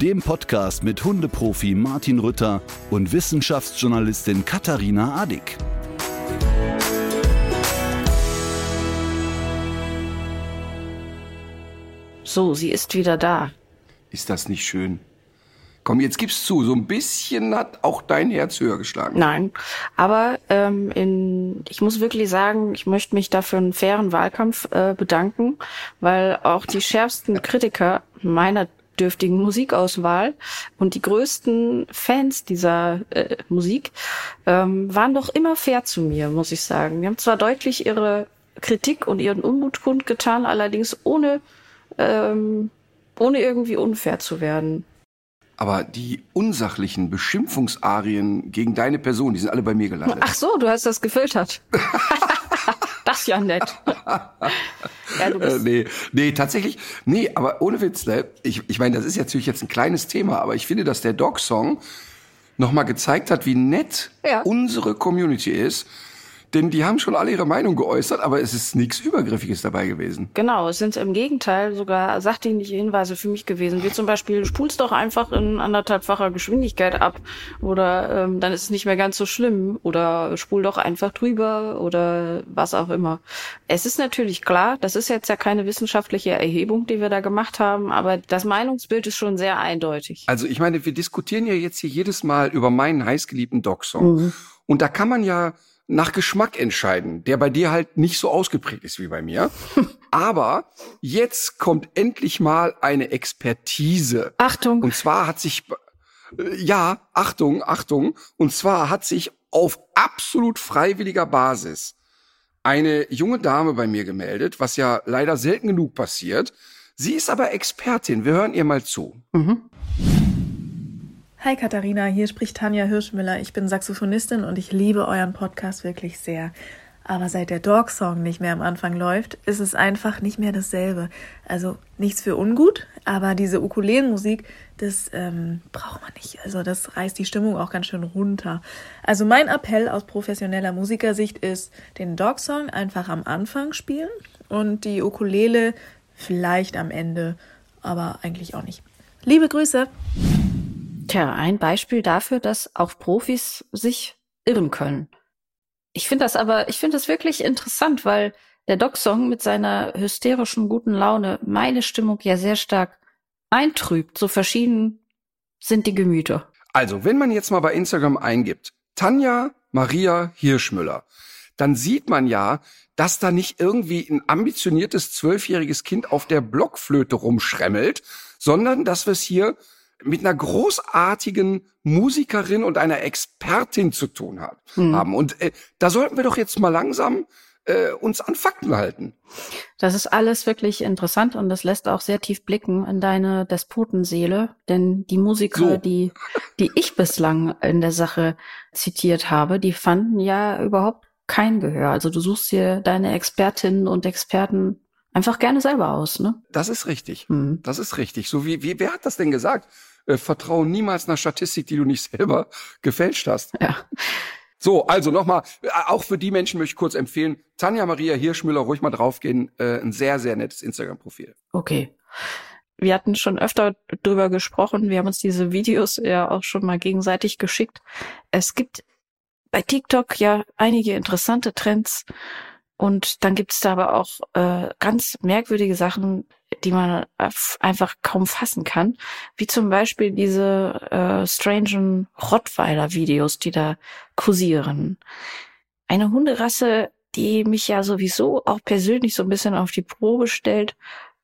dem Podcast mit Hundeprofi Martin Rütter und Wissenschaftsjournalistin Katharina Adick. So, sie ist wieder da. Ist das nicht schön? Komm, jetzt gib's zu, so ein bisschen hat auch dein Herz höher geschlagen. Nein, aber ähm, in, ich muss wirklich sagen, ich möchte mich dafür einen fairen Wahlkampf äh, bedanken, weil auch die schärfsten Kritiker meiner dürftigen Musikauswahl und die größten Fans dieser äh, Musik ähm, waren doch immer fair zu mir, muss ich sagen. Die haben zwar deutlich ihre Kritik und ihren Unmut kundgetan, allerdings ohne ähm, ohne irgendwie unfair zu werden. Aber die unsachlichen Beschimpfungsarien gegen deine Person, die sind alle bei mir gelandet. Ach so, du hast das gefiltert. das ist ja nett. ja, du Äh, bist, nee, nee, tatsächlich, nee, aber ohne Witz, ne? Ich, ich meine, das ist natürlich jetzt ein kleines Thema, aber ich finde, dass der Dog-Song nochmal gezeigt hat, wie nett Ja. unsere Community ist. Denn die haben schon alle ihre Meinung geäußert, aber es ist nichts Übergriffiges dabei gewesen. Genau, es sind im Gegenteil sogar sachdienliche Hinweise für mich gewesen. Wie zum Beispiel, spulst doch einfach in anderthalbfacher Geschwindigkeit ab. Oder ähm, dann ist es nicht mehr ganz so schlimm. Oder spul doch einfach drüber oder was auch immer. Es ist natürlich klar, das ist jetzt ja keine wissenschaftliche Erhebung, die wir da gemacht haben, aber das Meinungsbild ist schon sehr eindeutig. Also ich meine, wir diskutieren ja jetzt hier jedes Mal über meinen heißgeliebten Dog-Song. Und da kann man ja nach Geschmack entscheiden, der bei dir halt nicht so ausgeprägt ist wie bei mir. Aber jetzt kommt endlich mal eine Expertise. Achtung, Und zwar hat sich, ja, Achtung, Achtung, und zwar hat sich auf absolut freiwilliger Basis eine junge Dame bei mir gemeldet, was ja leider selten genug passiert. Sie ist aber Expertin. Wir hören ihr mal zu. Hi Katharina, hier spricht Tanja Hirschmüller. Ich bin Saxophonistin und ich liebe euren Podcast wirklich sehr. Aber seit der Dog Song nicht mehr am Anfang läuft, ist es einfach nicht mehr dasselbe. Also nichts für ungut, aber diese Ukulelenmusik, das ähm, braucht man nicht. Also das reißt die Stimmung auch ganz schön runter. Also mein Appell aus professioneller Musikersicht ist, den Dog Song einfach am Anfang spielen und die Ukulele vielleicht am Ende, aber eigentlich auch nicht. Liebe Grüße! Tja, ein Beispiel dafür, dass auch Profis sich irren können. Ich finde das aber, ich finde das wirklich interessant, weil der Doc-Song mit seiner hysterischen guten Laune meine Stimmung ja sehr stark eintrübt. So verschieden sind die Gemüter. Also, wenn man jetzt mal bei Instagram eingibt, Tanja Maria Hirschmüller, dann sieht man ja, dass da nicht irgendwie ein ambitioniertes zwölfjähriges Kind auf der Blockflöte rumschremmelt, sondern dass wir es hier mit einer großartigen Musikerin und einer Expertin zu tun hat, haben. Und äh, da sollten wir doch jetzt mal langsam äh, uns an Fakten halten. Das ist alles wirklich interessant und das lässt auch sehr tief blicken in deine Despotenseele, denn die Musiker, So. die, die ich bislang in der Sache zitiert habe, die fanden ja überhaupt kein Gehör. Also du suchst dir deine Expertinnen und Experten einfach gerne selber aus, ne? Das ist richtig. Hm. Das ist richtig. So wie, wie wer hat das denn gesagt? Äh, vertraue niemals einer Statistik, die du nicht selber gefälscht hast. Ja. So, also nochmal, äh, auch für die Menschen möchte ich kurz empfehlen, Tanja Maria Hirschmüller, ruhig mal draufgehen, äh, ein sehr, sehr nettes Instagram-Profil. Okay. Wir hatten schon öfter drüber gesprochen. Wir haben uns diese Videos ja auch schon mal gegenseitig geschickt. Es gibt bei TikTok ja einige interessante Trends und dann gibt es da aber auch äh, ganz merkwürdige Sachen, die man einfach kaum fassen kann, wie zum Beispiel diese äh, strangen Rottweiler-Videos, die da kursieren. Eine Hunderasse, die mich ja sowieso auch persönlich so ein bisschen auf die Probe stellt,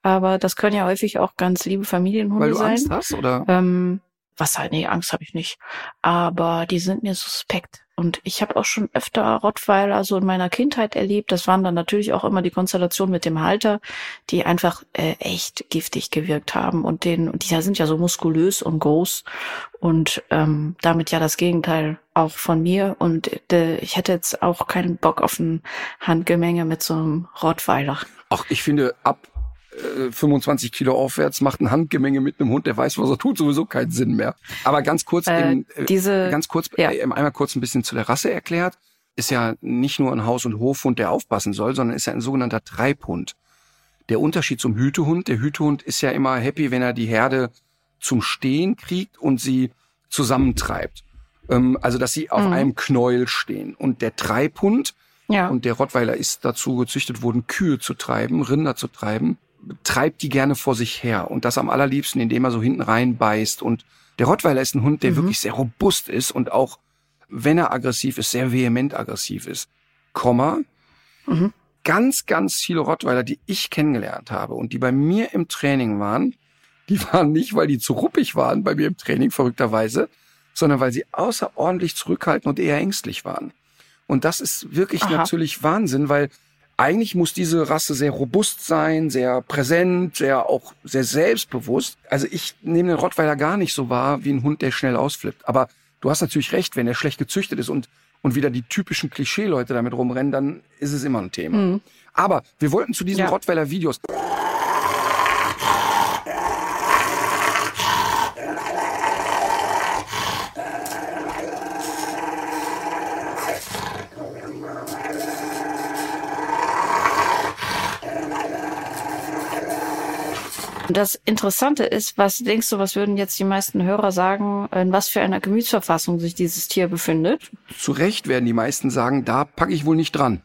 aber das können ja häufig auch ganz liebe Familienhunde Weil du sein. Angst hast, oder? Ähm, was halt, nee, Angst habe ich nicht. Aber die sind mir suspekt. Und ich habe auch schon öfter Rottweiler so in meiner Kindheit erlebt. Das waren dann natürlich auch immer die Konstellationen mit dem Halter, die einfach äh, echt giftig gewirkt haben. Und den, und die sind ja so muskulös und groß und ähm, damit ja das Gegenteil auch von mir. Und äh, ich hätte jetzt auch keinen Bock auf ein Handgemenge mit so einem Rottweiler. Ach, ich finde, ab 25 Kilo aufwärts macht ein Handgemenge mit einem Hund, der weiß, was er tut, sowieso keinen Sinn mehr. Aber ganz kurz, Äh, äh, diese- ganz kurz, ja. äh, einmal kurz ein bisschen zu der Rasse erklärt. Ist ja nicht nur ein Haus- und Hofhund, der aufpassen soll, sondern ist ja ein sogenannter Treibhund. Der Unterschied zum Hütehund, der Hütehund ist ja immer happy, wenn er die Herde zum Stehen kriegt und sie zusammentreibt. Ähm, also, dass sie auf Mhm. einem Knäuel stehen. Und der Treibhund, Ja. und der Rottweiler ist dazu gezüchtet worden, Kühe zu treiben, Rinder zu treiben, treibt die gerne vor sich her. Und das am allerliebsten, indem er so hinten rein beißt. Und der Rottweiler ist ein Hund, der Mhm. wirklich sehr robust ist und auch, wenn er aggressiv ist, sehr vehement aggressiv ist. Komma, Mhm. ganz, ganz viele Rottweiler, die ich kennengelernt habe und die bei mir im Training waren, die waren nicht, weil die zu ruppig waren bei mir im Training, verrückterweise, sondern weil sie außerordentlich zurückhaltend und eher ängstlich waren. Und das ist wirklich Aha. natürlich Wahnsinn, weil eigentlich muss diese Rasse sehr robust sein, sehr präsent, sehr auch sehr selbstbewusst. Also ich nehme den Rottweiler gar nicht so wahr wie ein Hund, der schnell ausflippt. Aber du hast natürlich recht, wenn er schlecht gezüchtet ist und, und wieder die typischen Klischee-Leute damit rumrennen, dann ist es immer ein Thema. Mhm. Aber wir wollten zu diesen Ja. Rottweiler-Videos. Und das Interessante ist, was denkst du, was würden jetzt die meisten Hörer sagen, in was für einer Gemütsverfassung sich dieses Tier befindet? Zu Recht werden die meisten sagen, da packe ich wohl nicht dran.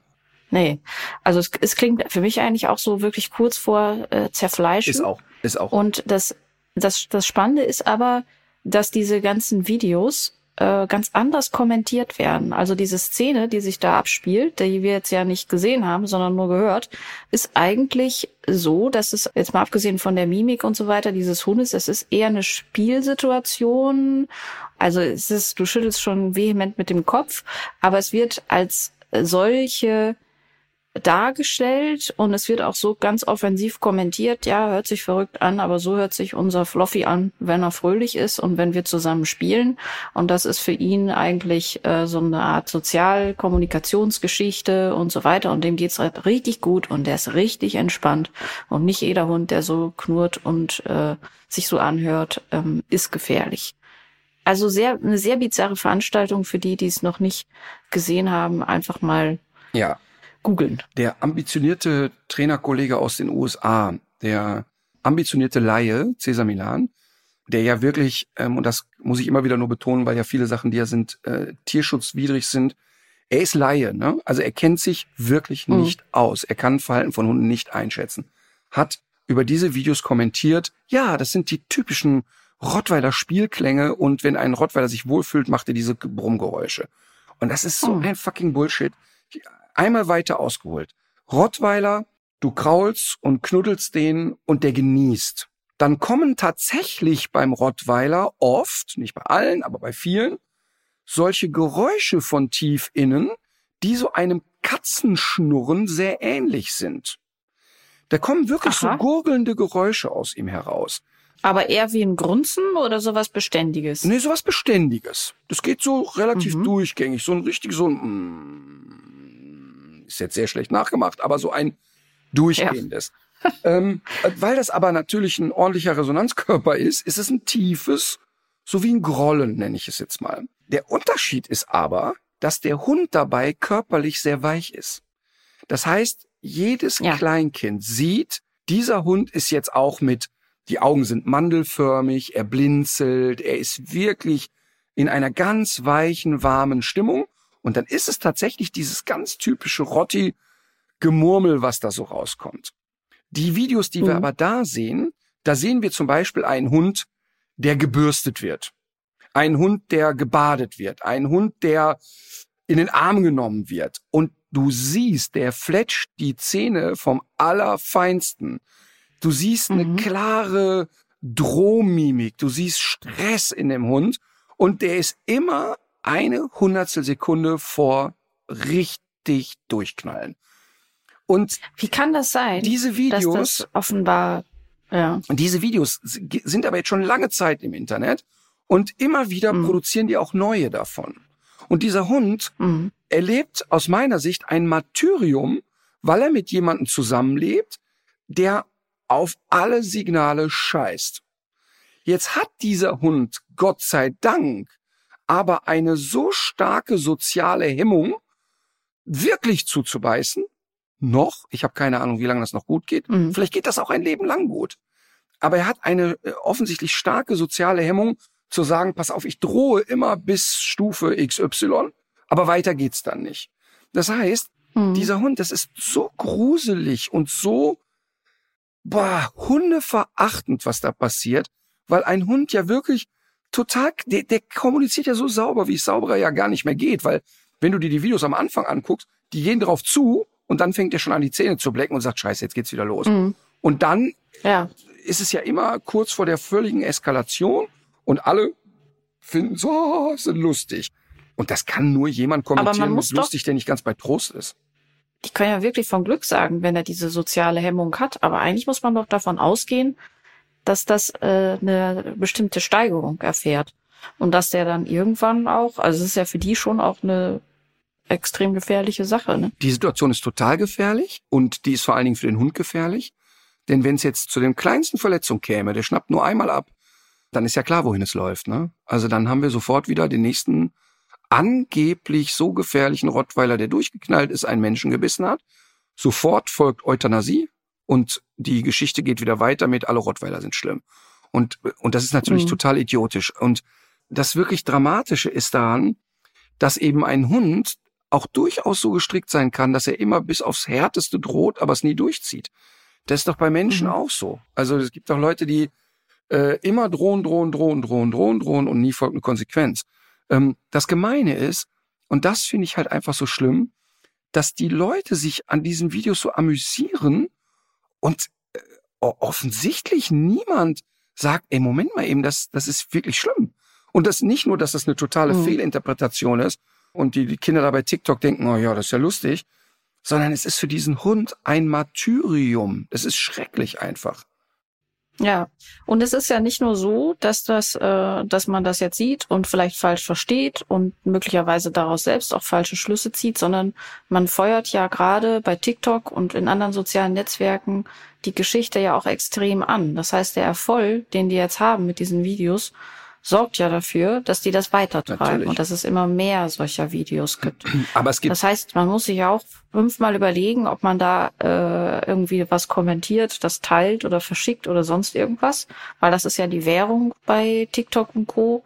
Nee. Also es, es klingt für mich eigentlich auch so wirklich kurz vor äh, Zerfleischen. Ist auch, ist auch. Und das, das, das Spannende ist aber, dass diese ganzen Videos äh, ganz anders kommentiert werden. Also diese Szene, die sich da abspielt, die wir jetzt ja nicht gesehen haben, sondern nur gehört, ist eigentlich so, dass es jetzt mal abgesehen von der Mimik und so weiter dieses Hundes, es ist eher eine Spielsituation. Also es ist, du schüttelst schon vehement mit dem Kopf, aber es wird als solche dargestellt und es wird auch so ganz offensiv kommentiert. Ja, hört sich verrückt an, aber so hört sich unser Fluffy an, wenn er fröhlich ist und wenn wir zusammen spielen. Und das ist für ihn eigentlich äh, so eine Art Sozialkommunikationsgeschichte und so weiter. Und dem geht's halt richtig gut und der ist richtig entspannt. Und nicht jeder Hund, der so knurrt und äh, sich so anhört, ähm, ist gefährlich. Also sehr, eine sehr bizarre Veranstaltung für die, die es noch nicht gesehen haben. Einfach mal Ja, googeln. der ambitionierte Trainerkollege aus den USA, der ambitionierte Laie, Cesar Milan, der ja wirklich, ähm, und das muss ich immer wieder nur betonen, weil ja viele Sachen, die ja sind, äh, tierschutzwidrig sind, er ist Laie, ne? Also er kennt sich wirklich Mhm. nicht aus. Er kann Verhalten von Hunden nicht einschätzen. Hat über diese Videos kommentiert, ja, das sind die typischen Rottweiler Spielklänge und wenn ein Rottweiler sich wohlfühlt, macht er diese Brummgeräusche. Und das ist so Mhm. ein fucking Bullshit. Einmal weiter ausgeholt. Rottweiler, du kraulst und knuddelst den und der genießt. Dann kommen tatsächlich beim Rottweiler oft, nicht bei allen, aber bei vielen, solche Geräusche von tief innen, die so einem Katzenschnurren sehr ähnlich sind. Da kommen wirklich Aha. so gurgelnde Geräusche aus ihm heraus. Aber eher wie ein Grunzen oder sowas Beständiges? Nee, sowas Beständiges. Das geht so relativ Mhm. durchgängig. So ein richtig so ein, mm, ist jetzt sehr schlecht nachgemacht, aber so ein durchgehendes. ähm, äh, weil das aber natürlich ein ordentlicher Resonanzkörper ist, ist es ein tiefes, so wie ein Grollen, nenne ich es jetzt mal. Der Unterschied ist aber, dass der Hund dabei körperlich sehr weich ist. Das heißt, jedes Ja. Kleinkind sieht, dieser Hund ist jetzt auch mit, die Augen sind mandelförmig, er blinzelt, er ist wirklich in einer ganz weichen, warmen Stimmung. Und dann ist es tatsächlich dieses ganz typische Rotti-Gemurmel, was da so rauskommt. Die Videos, die wir Mhm. aber da sehen, da sehen wir zum Beispiel einen Hund, der gebürstet wird. Ein Hund, der gebadet wird. Ein Hund, der in den Arm genommen wird. Und du siehst, der fletscht die Zähne vom Allerfeinsten. Du siehst eine Mhm. klare Drohmimik. Du siehst Stress in dem Hund. Und der ist immer eine Hundertstel Sekunde vor richtig durchknallen. Und Wie kann das sein? diese dass Videos, das offenbar, ja. diese Videos sind aber jetzt schon lange Zeit im Internet und immer wieder Mhm. produzieren die auch neue davon. Und dieser Hund Mhm. erlebt aus meiner Sicht ein Martyrium, weil er mit jemandem zusammenlebt, der auf alle Signale scheißt. Jetzt hat dieser Hund, Gott sei Dank, aber eine so starke soziale Hemmung, wirklich zuzubeißen, noch, ich habe keine Ahnung, wie lange das noch gut geht, Mhm. vielleicht geht das auch ein Leben lang gut, aber er hat eine äh, offensichtlich starke soziale Hemmung, zu sagen, pass auf, ich drohe immer bis Stufe XY, aber weiter geht's dann nicht. Das heißt, Mhm. dieser Hund, das ist so gruselig und so boah, hundeverachtend, was da passiert, weil ein Hund ja wirklich total, der, der kommuniziert ja so sauber, wie es sauberer ja gar nicht mehr geht, weil wenn du dir die Videos am Anfang anguckst, die gehen drauf zu und dann fängt er schon an, die Zähne zu blecken und sagt, scheiße, jetzt geht's wieder los. Mhm. Und dann Ja. ist es ja immer kurz vor der völligen Eskalation und alle finden so, oh, ist lustig. Und das kann nur jemand man kommentieren muss mit lustig, der nicht ganz bei Trost ist. Die können ja wirklich von Glück sagen, wenn er diese soziale Hemmung hat. Aber eigentlich muss man doch davon ausgehen, dass das äh, eine bestimmte Steigerung erfährt. Und dass der dann irgendwann auch, also es ist ja für die schon auch eine extrem gefährliche Sache, ne? Die Situation ist total gefährlich und die ist vor allen Dingen für den Hund gefährlich. Denn wenn es jetzt zu den kleinsten Verletzungen käme, der schnappt nur einmal ab, dann ist ja klar, wohin es läuft. Ne? Also dann haben wir sofort wieder den nächsten angeblich so gefährlichen Rottweiler, der durchgeknallt ist, einen Menschen gebissen hat. Sofort folgt Euthanasie und die Geschichte geht wieder weiter mit alle Rottweiler sind schlimm. Und, und das ist natürlich Mhm. total idiotisch. Und das wirklich Dramatische ist daran, dass eben ein Hund auch durchaus so gestrickt sein kann, dass er immer bis aufs Härteste droht, aber es nie durchzieht. Das ist doch bei Menschen Mhm. auch so. Also es gibt doch Leute, die äh, immer drohen, drohen, drohen, drohen, drohen, drohen und nie folgt eine Konsequenz. Ähm, das Gemeine ist, und das finde ich halt einfach so schlimm, dass die Leute sich an diesen Videos so amüsieren und äh, offensichtlich niemand sagt, ey, Moment mal eben, das, das ist wirklich schlimm. Und das nicht nur, dass das eine totale Mhm. Fehlinterpretation ist und die, die Kinder da bei TikTok denken, oh ja, das ist ja lustig, sondern es ist für diesen Hund ein Martyrium. Es ist schrecklich einfach. Ja, und es ist ja nicht nur so, dass das, äh, dass man das jetzt sieht und vielleicht falsch versteht und möglicherweise daraus selbst auch falsche Schlüsse zieht, sondern man feuert ja gerade bei TikTok und in anderen sozialen Netzwerken die Geschichte ja auch extrem an. Das heißt, der Erfolg, den die jetzt haben mit diesen Videos, sorgt ja dafür, dass die das weitertreiben Natürlich. und dass es immer mehr solcher Videos gibt. Aber es gibt Das heißt, man muss sich auch fünfmal überlegen, ob man da äh, irgendwie was kommentiert, das teilt oder verschickt oder sonst irgendwas, weil das ist ja die Währung bei TikTok und Co.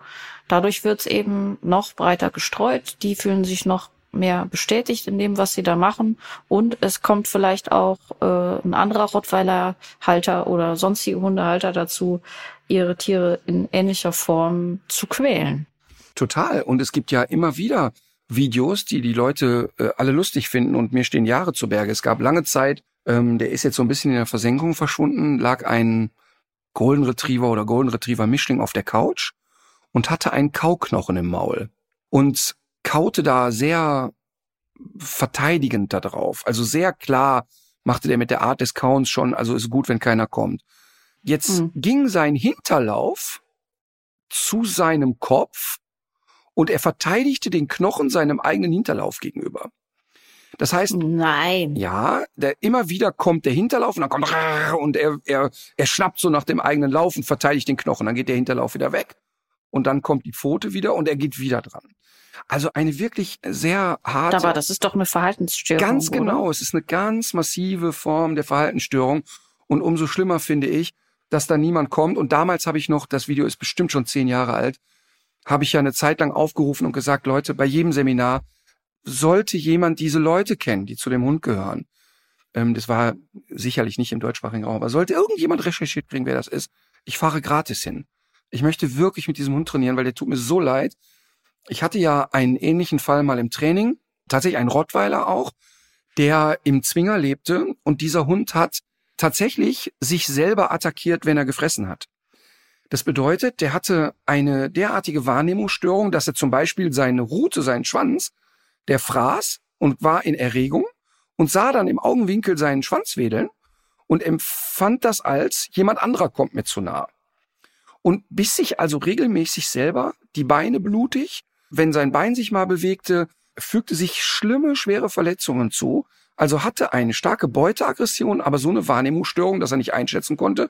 Dadurch wird's eben noch breiter gestreut. Die fühlen sich noch mehr bestätigt in dem, was sie da machen. Und es kommt vielleicht auch äh, ein anderer Rottweiler-Halter oder sonstige Hundehalter dazu, ihre Tiere in ähnlicher Form zu quälen. Total. Und es gibt ja immer wieder Videos, die die Leute äh, alle lustig finden und mir stehen Jahre zu Berge. Es gab lange Zeit, ähm, der ist jetzt so ein bisschen in der Versenkung verschwunden, lag ein Golden Retriever oder Golden Retriever Mischling auf der Couch und hatte einen Kauknochen im Maul und kaute da sehr verteidigend da drauf. Also sehr klar machte der mit der Art des Kauens schon, also ist gut, wenn keiner kommt. Jetzt Mhm. ging sein Hinterlauf zu seinem Kopf und er verteidigte den Knochen seinem eigenen Hinterlauf gegenüber. Das heißt, Nein. ja, der, immer wieder kommt der Hinterlauf und dann kommt und er, er, er schnappt so nach dem eigenen Lauf und verteidigt den Knochen. Dann geht der Hinterlauf wieder weg und dann kommt die Pfote wieder und er geht wieder dran. Also eine wirklich sehr harte. Aber das ist doch eine Verhaltensstörung. Ganz oder? genau. Es ist eine ganz massive Form der Verhaltensstörung. Und umso schlimmer finde ich, dass da niemand kommt. Und damals habe ich noch, das Video ist bestimmt schon zehn Jahre alt, habe ich ja eine Zeit lang aufgerufen und gesagt, Leute, bei jedem Seminar sollte jemand diese Leute kennen, die zu dem Hund gehören. Ähm, das war sicherlich nicht im deutschsprachigen Raum, aber sollte irgendjemand recherchiert kriegen, wer das ist, ich fahre gratis hin. Ich möchte wirklich mit diesem Hund trainieren, weil der tut mir so leid. Ich hatte ja einen ähnlichen Fall mal im Training, tatsächlich ein Rottweiler auch, der im Zwinger lebte und dieser Hund hat tatsächlich sich selber attackiert, wenn er gefressen hat. Das bedeutet, der hatte eine derartige Wahrnehmungsstörung, dass er zum Beispiel seine Rute, seinen Schwanz, der fraß und war in Erregung und sah dann im Augenwinkel seinen Schwanz wedeln und empfand das als jemand anderer kommt mir zu nah. Und biss sich also regelmäßig selber die Beine blutig. Wenn sein Bein sich mal bewegte, fügte sich schlimme, schwere Verletzungen zu. Also hatte eine starke Beuteaggression, aber so eine Wahrnehmungsstörung, dass er nicht einschätzen konnte,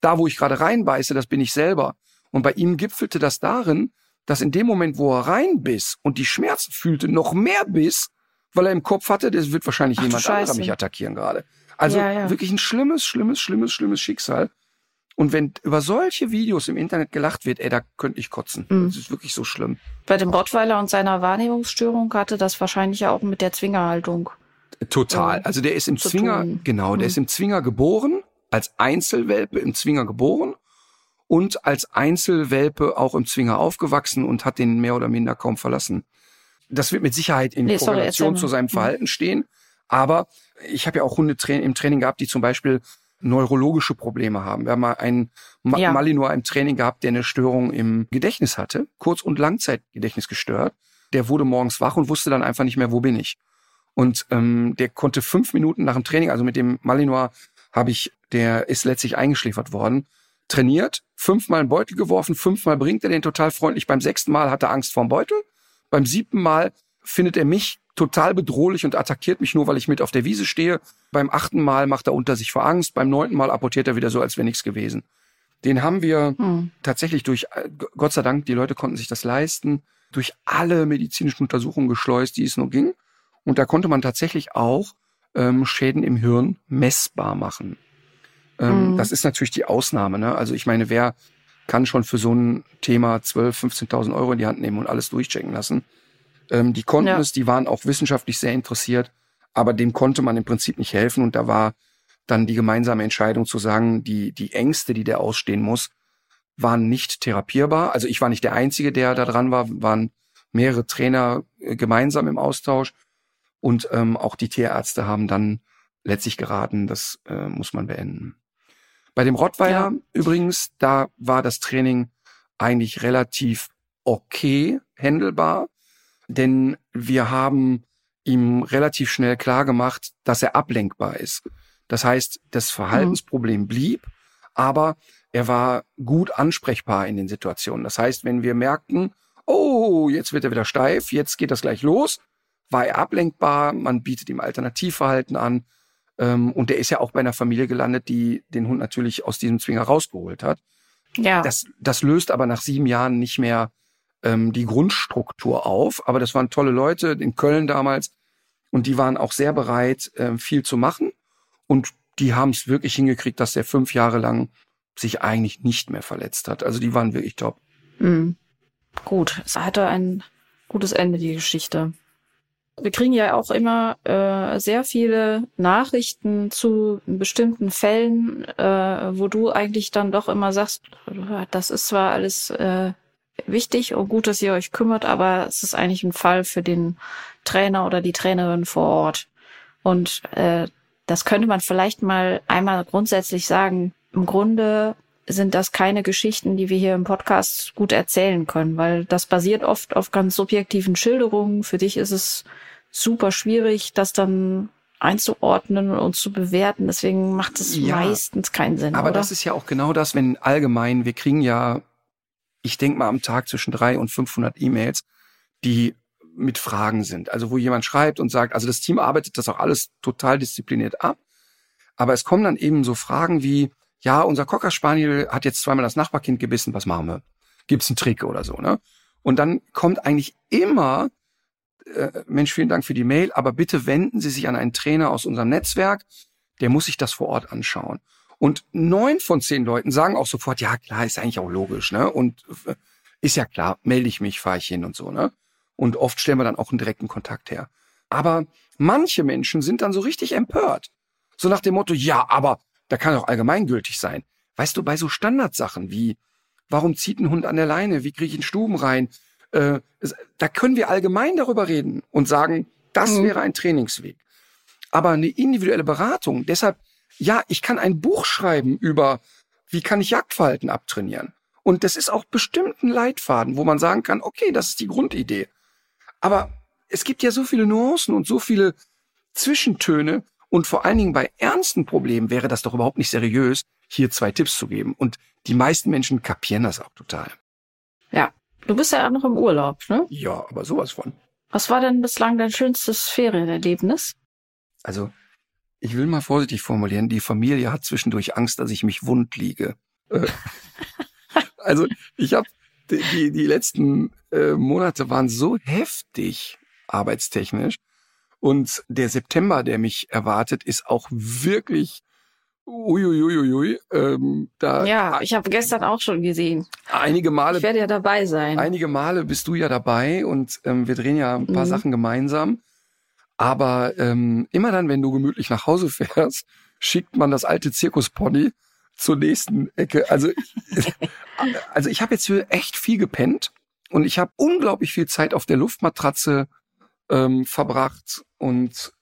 da wo ich gerade reinbeiße, das bin ich selber. Und bei ihm gipfelte das darin, dass in dem Moment, wo er reinbiss und die Schmerzen fühlte, noch mehr biss, weil er im Kopf hatte, das wird wahrscheinlich Ach, jemand anderer mich attackieren gerade. Also Ja, ja. wirklich ein schlimmes, schlimmes, schlimmes, schlimmes Schicksal. Und wenn über solche Videos im Internet gelacht wird, ey, da könnte ich kotzen. Mhm. Das ist wirklich so schlimm. Bei dem Rottweiler und seiner Wahrnehmungsstörung hatte das wahrscheinlich auch mit der Zwingerhaltung. Total. Also der ist im Zwinger, tun. genau, der Mhm. ist im Zwinger geboren, als Einzelwelpe im Zwinger geboren und als Einzelwelpe auch im Zwinger aufgewachsen und hat den mehr oder minder kaum verlassen. Das wird mit Sicherheit in Nee, sorry, Korrelation erzähl zu seinem Mhm. Verhalten stehen. Aber ich habe ja auch Hunde im Training gehabt, die zum Beispiel neurologische Probleme haben. Wir haben mal einen Ma Ja. Malinois im Training gehabt, der eine Störung im Gedächtnis hatte, Kurz- und Langzeitgedächtnis gestört. Der wurde morgens wach und wusste dann einfach nicht mehr, wo bin ich. Und ähm, der konnte fünf Minuten nach dem Training, also mit dem Malinois habe ich, der ist letztlich eingeschläfert worden, trainiert, fünfmal einen Beutel geworfen, fünfmal bringt er den total freundlich, beim sechsten Mal hat er Angst vorm Beutel, beim siebten Mal findet er mich total bedrohlich und attackiert mich nur, weil ich mit auf der Wiese stehe. Beim achten Mal macht er unter sich vor Angst, beim neunten Mal apportiert er wieder so, als wäre nichts gewesen. Den haben wir Hm. tatsächlich durch, äh, Gott sei Dank, die Leute konnten sich das leisten, durch alle medizinischen Untersuchungen geschleust, die es nur ging. Und da konnte man tatsächlich auch ähm, Schäden im Hirn messbar machen. Ähm, Mhm. Das ist natürlich die Ausnahme. Ne? Also ich meine, wer kann schon für so ein Thema 12.000, 15.000 Euro in die Hand nehmen und alles durchchecken lassen? Ähm, die konnten Ja. es, die waren auch wissenschaftlich sehr interessiert, aber dem konnte man im Prinzip nicht helfen. Und da war dann die gemeinsame Entscheidung zu sagen, die, die Ängste, die der ausstehen muss, waren nicht therapierbar. Also ich war nicht der Einzige, der da dran war, waren mehrere Trainer äh, gemeinsam im Austausch. Und ähm, auch die Tierärzte haben dann letztlich geraten, das äh, muss man beenden. Bei dem Rottweiler Ja. übrigens, da war das Training eigentlich relativ okay handelbar, denn wir haben ihm relativ schnell klar gemacht, dass er ablenkbar ist. Das heißt, das Verhaltensproblem blieb, aber er war gut ansprechbar in den Situationen. Das heißt, wenn wir merkten, oh, jetzt wird er wieder steif, jetzt geht das gleich los, war er ablenkbar, man bietet ihm Alternativverhalten an. Ähm, und der ist ja auch bei einer Familie gelandet, die den Hund natürlich aus diesem Zwinger rausgeholt hat. Ja. Das, das löst aber nach sieben Jahren nicht mehr ähm, die Grundstruktur auf. Aber das waren tolle Leute in Köln damals und die waren auch sehr bereit, ähm, viel zu machen. Und die haben es wirklich hingekriegt, dass der fünf Jahre lang sich eigentlich nicht mehr verletzt hat. Also die waren wirklich top. Mhm. Gut, es hatte ein gutes Ende, die Geschichte. Wir kriegen ja auch immer äh, sehr viele Nachrichten zu bestimmten Fällen, äh, wo du eigentlich dann doch immer sagst, das ist zwar alles äh, wichtig und gut, dass ihr euch kümmert, aber es ist eigentlich ein Fall für den Trainer oder die Trainerin vor Ort. Und äh, das könnte man vielleicht mal einmal grundsätzlich sagen. Im Grunde sind das keine Geschichten, die wir hier im Podcast gut erzählen können, weil das basiert oft auf ganz subjektiven Schilderungen. Für dich ist es super schwierig, das dann einzuordnen und zu bewerten. Deswegen macht es Ja, meistens keinen Sinn. Aber oder? das ist ja auch genau das, wenn allgemein, wir kriegen ja, ich denke mal am Tag zwischen drei und 500 E-Mails, die mit Fragen sind. Also wo jemand schreibt und sagt, also das Team arbeitet das auch alles total diszipliniert ab. Aber es kommen dann eben so Fragen wie, ja, unser Cocker Spaniel hat jetzt zweimal das Nachbarkind gebissen, was machen wir? Gibt's einen Trick oder so, ne? Und dann kommt eigentlich immer, äh, Mensch, vielen Dank für die Mail, aber bitte wenden Sie sich an einen Trainer aus unserem Netzwerk, der muss sich das vor Ort anschauen. Und neun von zehn Leuten sagen auch sofort, ja klar, ist eigentlich auch logisch, ne? Und äh, ist ja klar, melde ich mich, fahre ich hin und so, ne? Und oft stellen wir dann auch einen direkten Kontakt her. Aber manche Menschen sind dann so richtig empört. So nach dem Motto, ja, aber da kann auch allgemeingültig sein. Weißt du, bei so Standardsachen wie, warum zieht ein Hund an der Leine? Wie kriege ich einen Stuben rein? Äh, da können wir allgemein darüber reden und sagen, das Mhm. wäre ein Trainingsweg. Aber eine individuelle Beratung, deshalb, ja, ich kann ein Buch schreiben über, wie kann ich Jagdverhalten abtrainieren. Und das ist auch bestimmt ein Leitfaden, wo man sagen kann, okay, das ist die Grundidee. Aber es gibt ja so viele Nuancen und so viele Zwischentöne. Und vor allen Dingen bei ernsten Problemen wäre das doch überhaupt nicht seriös, hier zwei Tipps zu geben. Und die meisten Menschen kapieren das auch total. Ja, du bist ja auch noch im Urlaub, ne? Ja, aber sowas von. Was war denn bislang dein schönstes Ferienerlebnis? Also, ich will mal vorsichtig formulieren, die Familie hat zwischendurch Angst, dass ich mich wund liege. Äh, also, ich habe die, die, die letzten äh, Monate waren so heftig arbeitstechnisch. Und der September, der mich erwartet, ist auch wirklich uiuiuiui. Ähm, da Ja, ich habe gestern auch schon gesehen. einige Male Ich werde ja dabei sein. Einige Male bist du ja dabei und ähm, wir drehen ja ein paar Mhm. Sachen gemeinsam. Aber ähm, immer dann, wenn du gemütlich nach Hause fährst, schickt man das alte Zirkuspony zur nächsten Ecke. Also, also ich habe jetzt hier echt viel gepennt und ich habe unglaublich viel Zeit auf der Luftmatratze ähm, verbracht und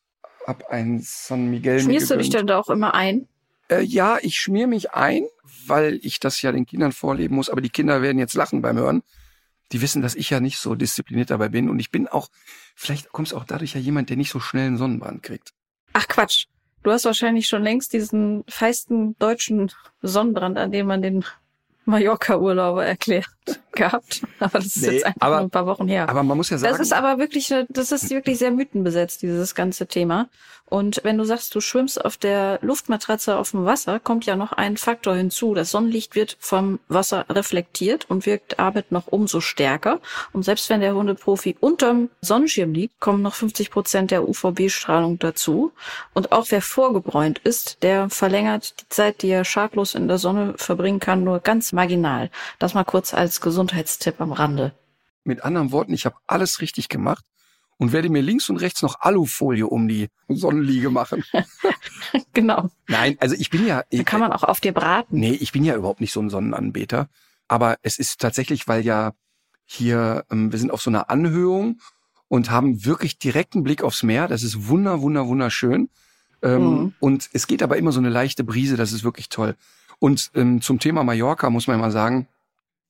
habe ein San Miguel Schmierst du dich denn da auch immer ein? Äh, ja, ich schmier mich ein, weil ich das ja den Kindern vorleben muss, aber die Kinder werden jetzt lachen beim Hören. Die wissen, dass ich ja nicht so diszipliniert dabei bin und ich bin auch, vielleicht kommst auch dadurch ja jemand, der nicht so schnell einen Sonnenbrand kriegt. Ach Quatsch. Du hast wahrscheinlich schon längst diesen feisten deutschen Sonnenbrand, an dem man den Mallorca-Urlauber erklärt gehabt. Aber das ist Nee, jetzt einfach aber- nur ein paar Wochen her. Aber man muss ja sagen, Das ist aber wirklich, das ist wirklich sehr mythenbesetzt, dieses ganze Thema. Und wenn du sagst, du schwimmst auf der Luftmatratze auf dem Wasser, kommt ja noch ein Faktor hinzu. Das Sonnenlicht wird vom Wasser reflektiert und wirkt damit noch umso stärker. Und selbst wenn der Hundeprofi unterm Sonnenschirm liegt, kommen noch 50 Prozent der UVB-Strahlung dazu. Und auch wer vorgebräunt ist, der verlängert die Zeit, die er schadlos in der Sonne verbringen kann, nur ganz marginal. Das mal kurz als Gesundheitstipp am Rande. mit anderen Worten, ich habe alles richtig gemacht und werde mir links und rechts noch Alufolie um die Sonnenliege machen. Genau. Nein, also ich bin ja, Da kann man auch auf dir braten. Nee, ich bin ja überhaupt nicht so ein Sonnenanbeter. Aber es ist tatsächlich, weil ja hier, ähm, wir sind auf so einer Anhöhung und haben wirklich direkten Blick aufs Meer. Das ist wunder, wunder, wunderschön. Ähm, Mhm. Und es geht aber immer so eine leichte Brise, das ist wirklich toll. Und ähm, zum Thema Mallorca muss man mal sagen,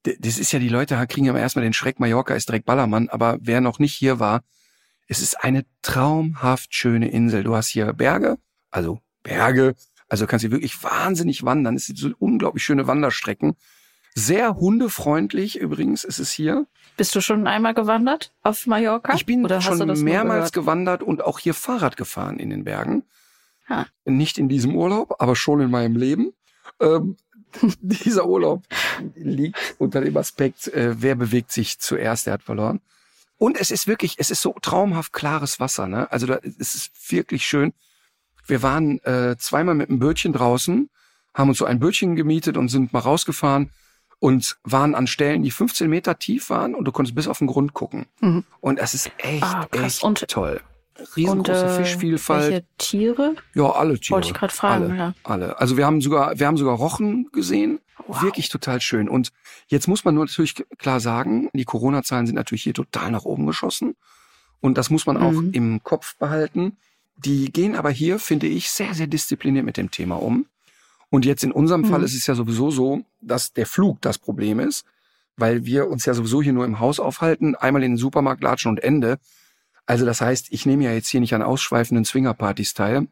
das ist ja, die Leute kriegen ja erstmal den Schreck, Mallorca ist direkt Ballermann, aber wer noch nicht hier war, es ist eine traumhaft schöne Insel. Du hast hier Berge, also Berge, also kannst du wirklich wahnsinnig wandern. Es sind so unglaublich schöne Wanderstrecken. Sehr hundefreundlich übrigens ist es hier. Bist du schon einmal gewandert auf Mallorca? Ich bin Oder hast du schon mehrmals gewandert und auch hier Fahrrad gefahren in den Bergen. Ah. Nicht in diesem Urlaub, aber schon in meinem Leben. Ähm, dieser Urlaub liegt unter dem Aspekt, äh, wer bewegt sich zuerst, der hat verloren. Und es ist wirklich, es ist so traumhaft klares Wasser. Ne? Also da, es ist wirklich schön. Wir waren äh, zweimal mit einem Bötchen draußen, haben uns so ein Bötchen gemietet und sind mal rausgefahren und waren an Stellen, die 15 Meter tief waren und du konntest bis auf den Grund gucken. Mhm. Und es ist echt, Ah, echt Und- toll. Und, Riesengroße äh, Fischvielfalt. Welche Tiere? Ja, alle Tiere. Wollte ich grad fragen, alle, ja. Alle. Also wir haben sogar, wir haben sogar Rochen gesehen. Wow. Wirklich total schön. Und jetzt muss man nur natürlich klar sagen, die Corona-Zahlen sind natürlich hier total nach oben geschossen. Und das muss man auch Mhm. im Kopf behalten. Die gehen aber hier, finde ich, sehr, sehr diszipliniert mit dem Thema um. Und jetzt in unserem Mhm. Fall ist es ja sowieso so, dass der Flug das Problem ist, weil wir uns ja sowieso hier nur im Haus aufhalten, einmal in den Supermarkt latschen und Ende. Also das heißt, ich nehme ja jetzt hier nicht an ausschweifenden Swingerpartys teil.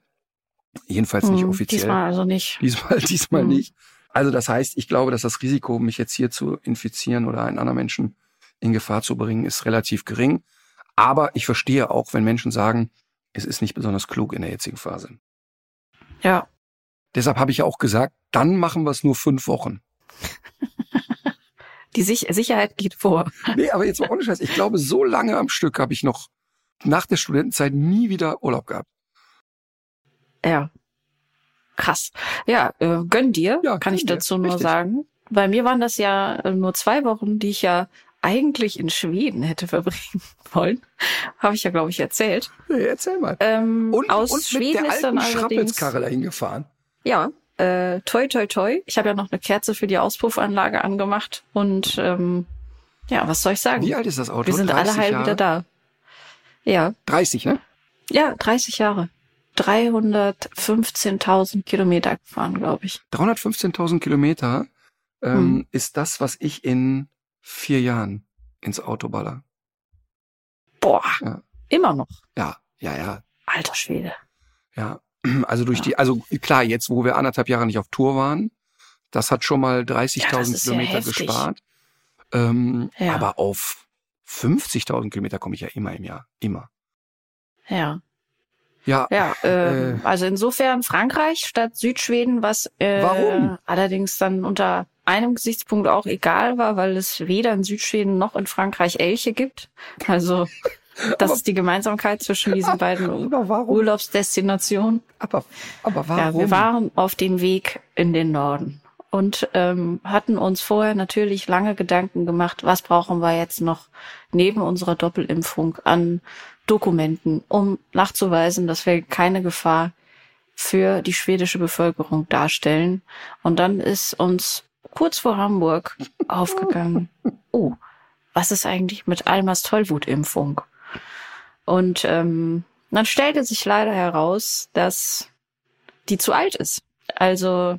Jedenfalls nicht Hm, offiziell. Diesmal also nicht. Diesmal, diesmal Mhm. nicht. Also das heißt, ich glaube, dass das Risiko, mich jetzt hier zu infizieren oder einen anderen Menschen in Gefahr zu bringen, ist relativ gering. Aber ich verstehe auch, wenn Menschen sagen, es ist nicht besonders klug in der jetzigen Phase. Ja. Deshalb habe ich ja auch gesagt, dann machen wir es nur fünf Wochen. Die Sich Sicherheit geht vor. Nee, aber jetzt mal ohne Scheiß. Ich glaube, so lange am Stück habe ich noch nach der Studentenzeit nie wieder Urlaub gehabt. Ja. Krass. Ja, äh, gönn dir, Ja, kann ich dir, dazu nur richtig. sagen. Bei mir waren das ja äh, nur zwei Wochen, die ich ja eigentlich in Schweden hätte verbringen wollen. Habe ich ja, glaube ich, erzählt. Nee, erzähl mal. Ähm, Und, aus und mit Schweden der ist dann alten allerdings Schrappelskarre dahin gefahren. Ja, äh, toi toi toi. Ich habe ja noch eine Kerze für die Auspuffanlage angemacht und ähm, ja, was soll ich sagen? Wie alt ist das Auto? Wir sind alle 30 heil Jahre? wieder da. Ja, 30, ne? ja, 30 Jahre. 315.000 Kilometer gefahren, glaube ich. 315.000 Kilometer. ähm, Hm. ist das, was ich in vier Jahren ins Auto baller. Boah, Ja. immer noch. Ja, ja, ja, Alter Schwede. ja. Also durch Ja. die, also klar, jetzt, wo wir anderthalb Jahre nicht auf Tour waren, das hat schon mal 30.000 Ja, Kilometer gespart. Ähm, Ja. Aber auf 50.000 Kilometer komme ich ja immer im Jahr. Immer. Ja. Ja, Ja, äh, Äh. also insofern Frankreich statt Südschweden, was äh, Warum? allerdings dann unter einem Gesichtspunkt auch egal war, weil es weder in Südschweden noch in Frankreich Elche gibt. Also das Aber- ist die Gemeinsamkeit zwischen diesen beiden? Urlaubsdestinationen. Aber, aber warum? Ja, wir waren auf dem Weg in den Norden und ähm, hatten uns vorher natürlich lange Gedanken gemacht, was brauchen wir jetzt noch neben unserer Doppelimpfung an Dokumenten, um nachzuweisen, dass wir keine Gefahr für die schwedische Bevölkerung darstellen. Und dann ist uns kurz vor Hamburg aufgegangen, oh, was ist eigentlich mit Almas Tollwutimpfung? Und ähm, dann stellte sich leider heraus, dass die zu alt ist. Also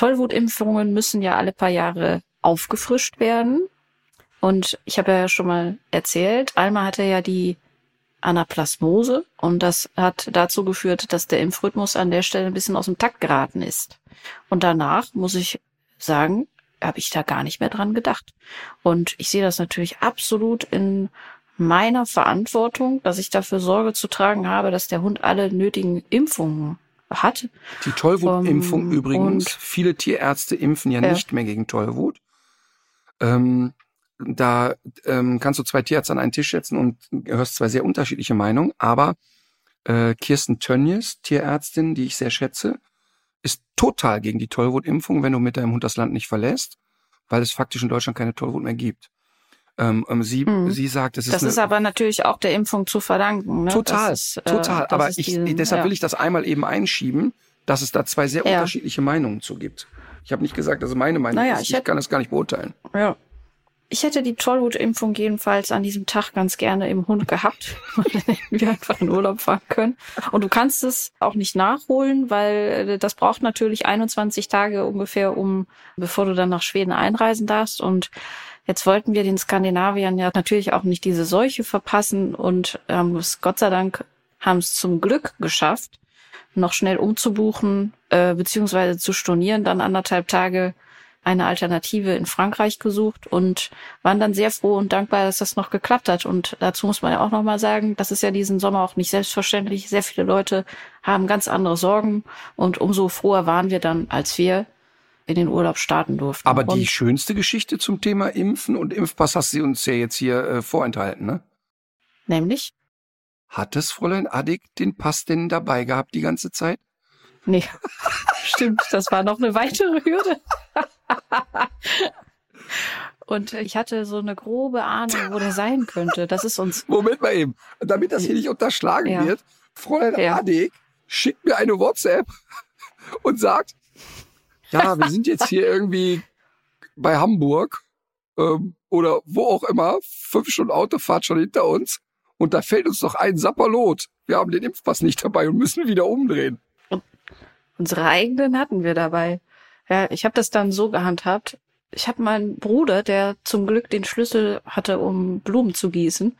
Tollwutimpfungen müssen ja alle paar Jahre aufgefrischt werden. Und ich habe ja schon mal erzählt, Alma hatte ja die Anaplasmose und das hat dazu geführt, dass der Impfrhythmus an der Stelle ein bisschen aus dem Takt geraten ist. Und danach muss ich sagen, habe ich da gar nicht mehr dran gedacht. Und ich sehe das natürlich absolut in meiner Verantwortung, dass ich dafür Sorge zu tragen habe, dass der Hund alle nötigen Impfungen hat. Die Tollwutimpfung Ähm, übrigens, und- viele Tierärzte impfen ja, Ja. nicht mehr gegen Tollwut. Ähm, da ähm, kannst du zwei Tierärzte an einen Tisch setzen und hörst zwei sehr unterschiedliche Meinungen, aber äh, Kirsten Tönnies, Tierärztin, die ich sehr schätze, ist total gegen die Tollwutimpfung, wenn du mit deinem Hund das Land nicht verlässt, weil es faktisch in Deutschland keine Tollwut mehr gibt. Ähm, ähm, sie, Mhm. sie sagt, es ist Das eine, ist aber natürlich auch der Impfung zu verdanken. Ne? Total, ist, äh, total. Aber ich, diese- deshalb ja. will ich das einmal eben einschieben, dass es da zwei sehr Ja. unterschiedliche Meinungen zu gibt. Ich habe nicht gesagt, dass es meine Meinung Naja, ist. ich Ich, kann das gar nicht beurteilen. Ja. Ich hätte die Tollwutimpfung jedenfalls an diesem Tag ganz gerne im Hund gehabt. Hätten wir einfach in Urlaub fahren können. Und du kannst es auch nicht nachholen, weil äh, das braucht natürlich 21 Tage ungefähr, um, bevor du dann nach Schweden einreisen darfst. Und jetzt wollten wir den Skandinaviern ja natürlich auch nicht diese Seuche verpassen und haben es Gott sei Dank haben es zum Glück geschafft, noch schnell umzubuchen, äh, beziehungsweise zu stornieren, dann anderthalb Tage eine Alternative in Frankreich gesucht und waren dann sehr froh und dankbar, dass das noch geklappt hat. Und dazu muss man ja auch nochmal sagen, das ist ja diesen Sommer auch nicht selbstverständlich. Sehr viele Leute haben ganz andere Sorgen und umso froher waren wir dann, als wir in den Urlaub starten durften. Aber die und, schönste Geschichte zum Thema Impfen und Impfpass hast du uns ja jetzt hier äh, vorenthalten, ne? nämlich? Hat das Fräulein Addig den Pass denn dabei gehabt die ganze Zeit? Nee, stimmt, das war noch eine weitere Hürde. Und ich hatte so eine grobe Ahnung, wo der sein könnte. Das ist uns Moment mal eben, damit das hier nicht unterschlagen Ja. wird. Fräulein Ja. Addig schickt mir eine WhatsApp und sagt, ja, wir sind jetzt hier irgendwie bei Hamburg ähm, oder wo auch immer, fünf Stunden Autofahrt schon hinter uns und da fällt uns doch ein Sapperlot. Wir haben den Impfpass nicht dabei und müssen wieder umdrehen. Unsere eigenen hatten wir dabei. Ja, ich habe das dann so gehandhabt. Ich habe meinen Bruder, der zum Glück den Schlüssel hatte, um Blumen zu gießen,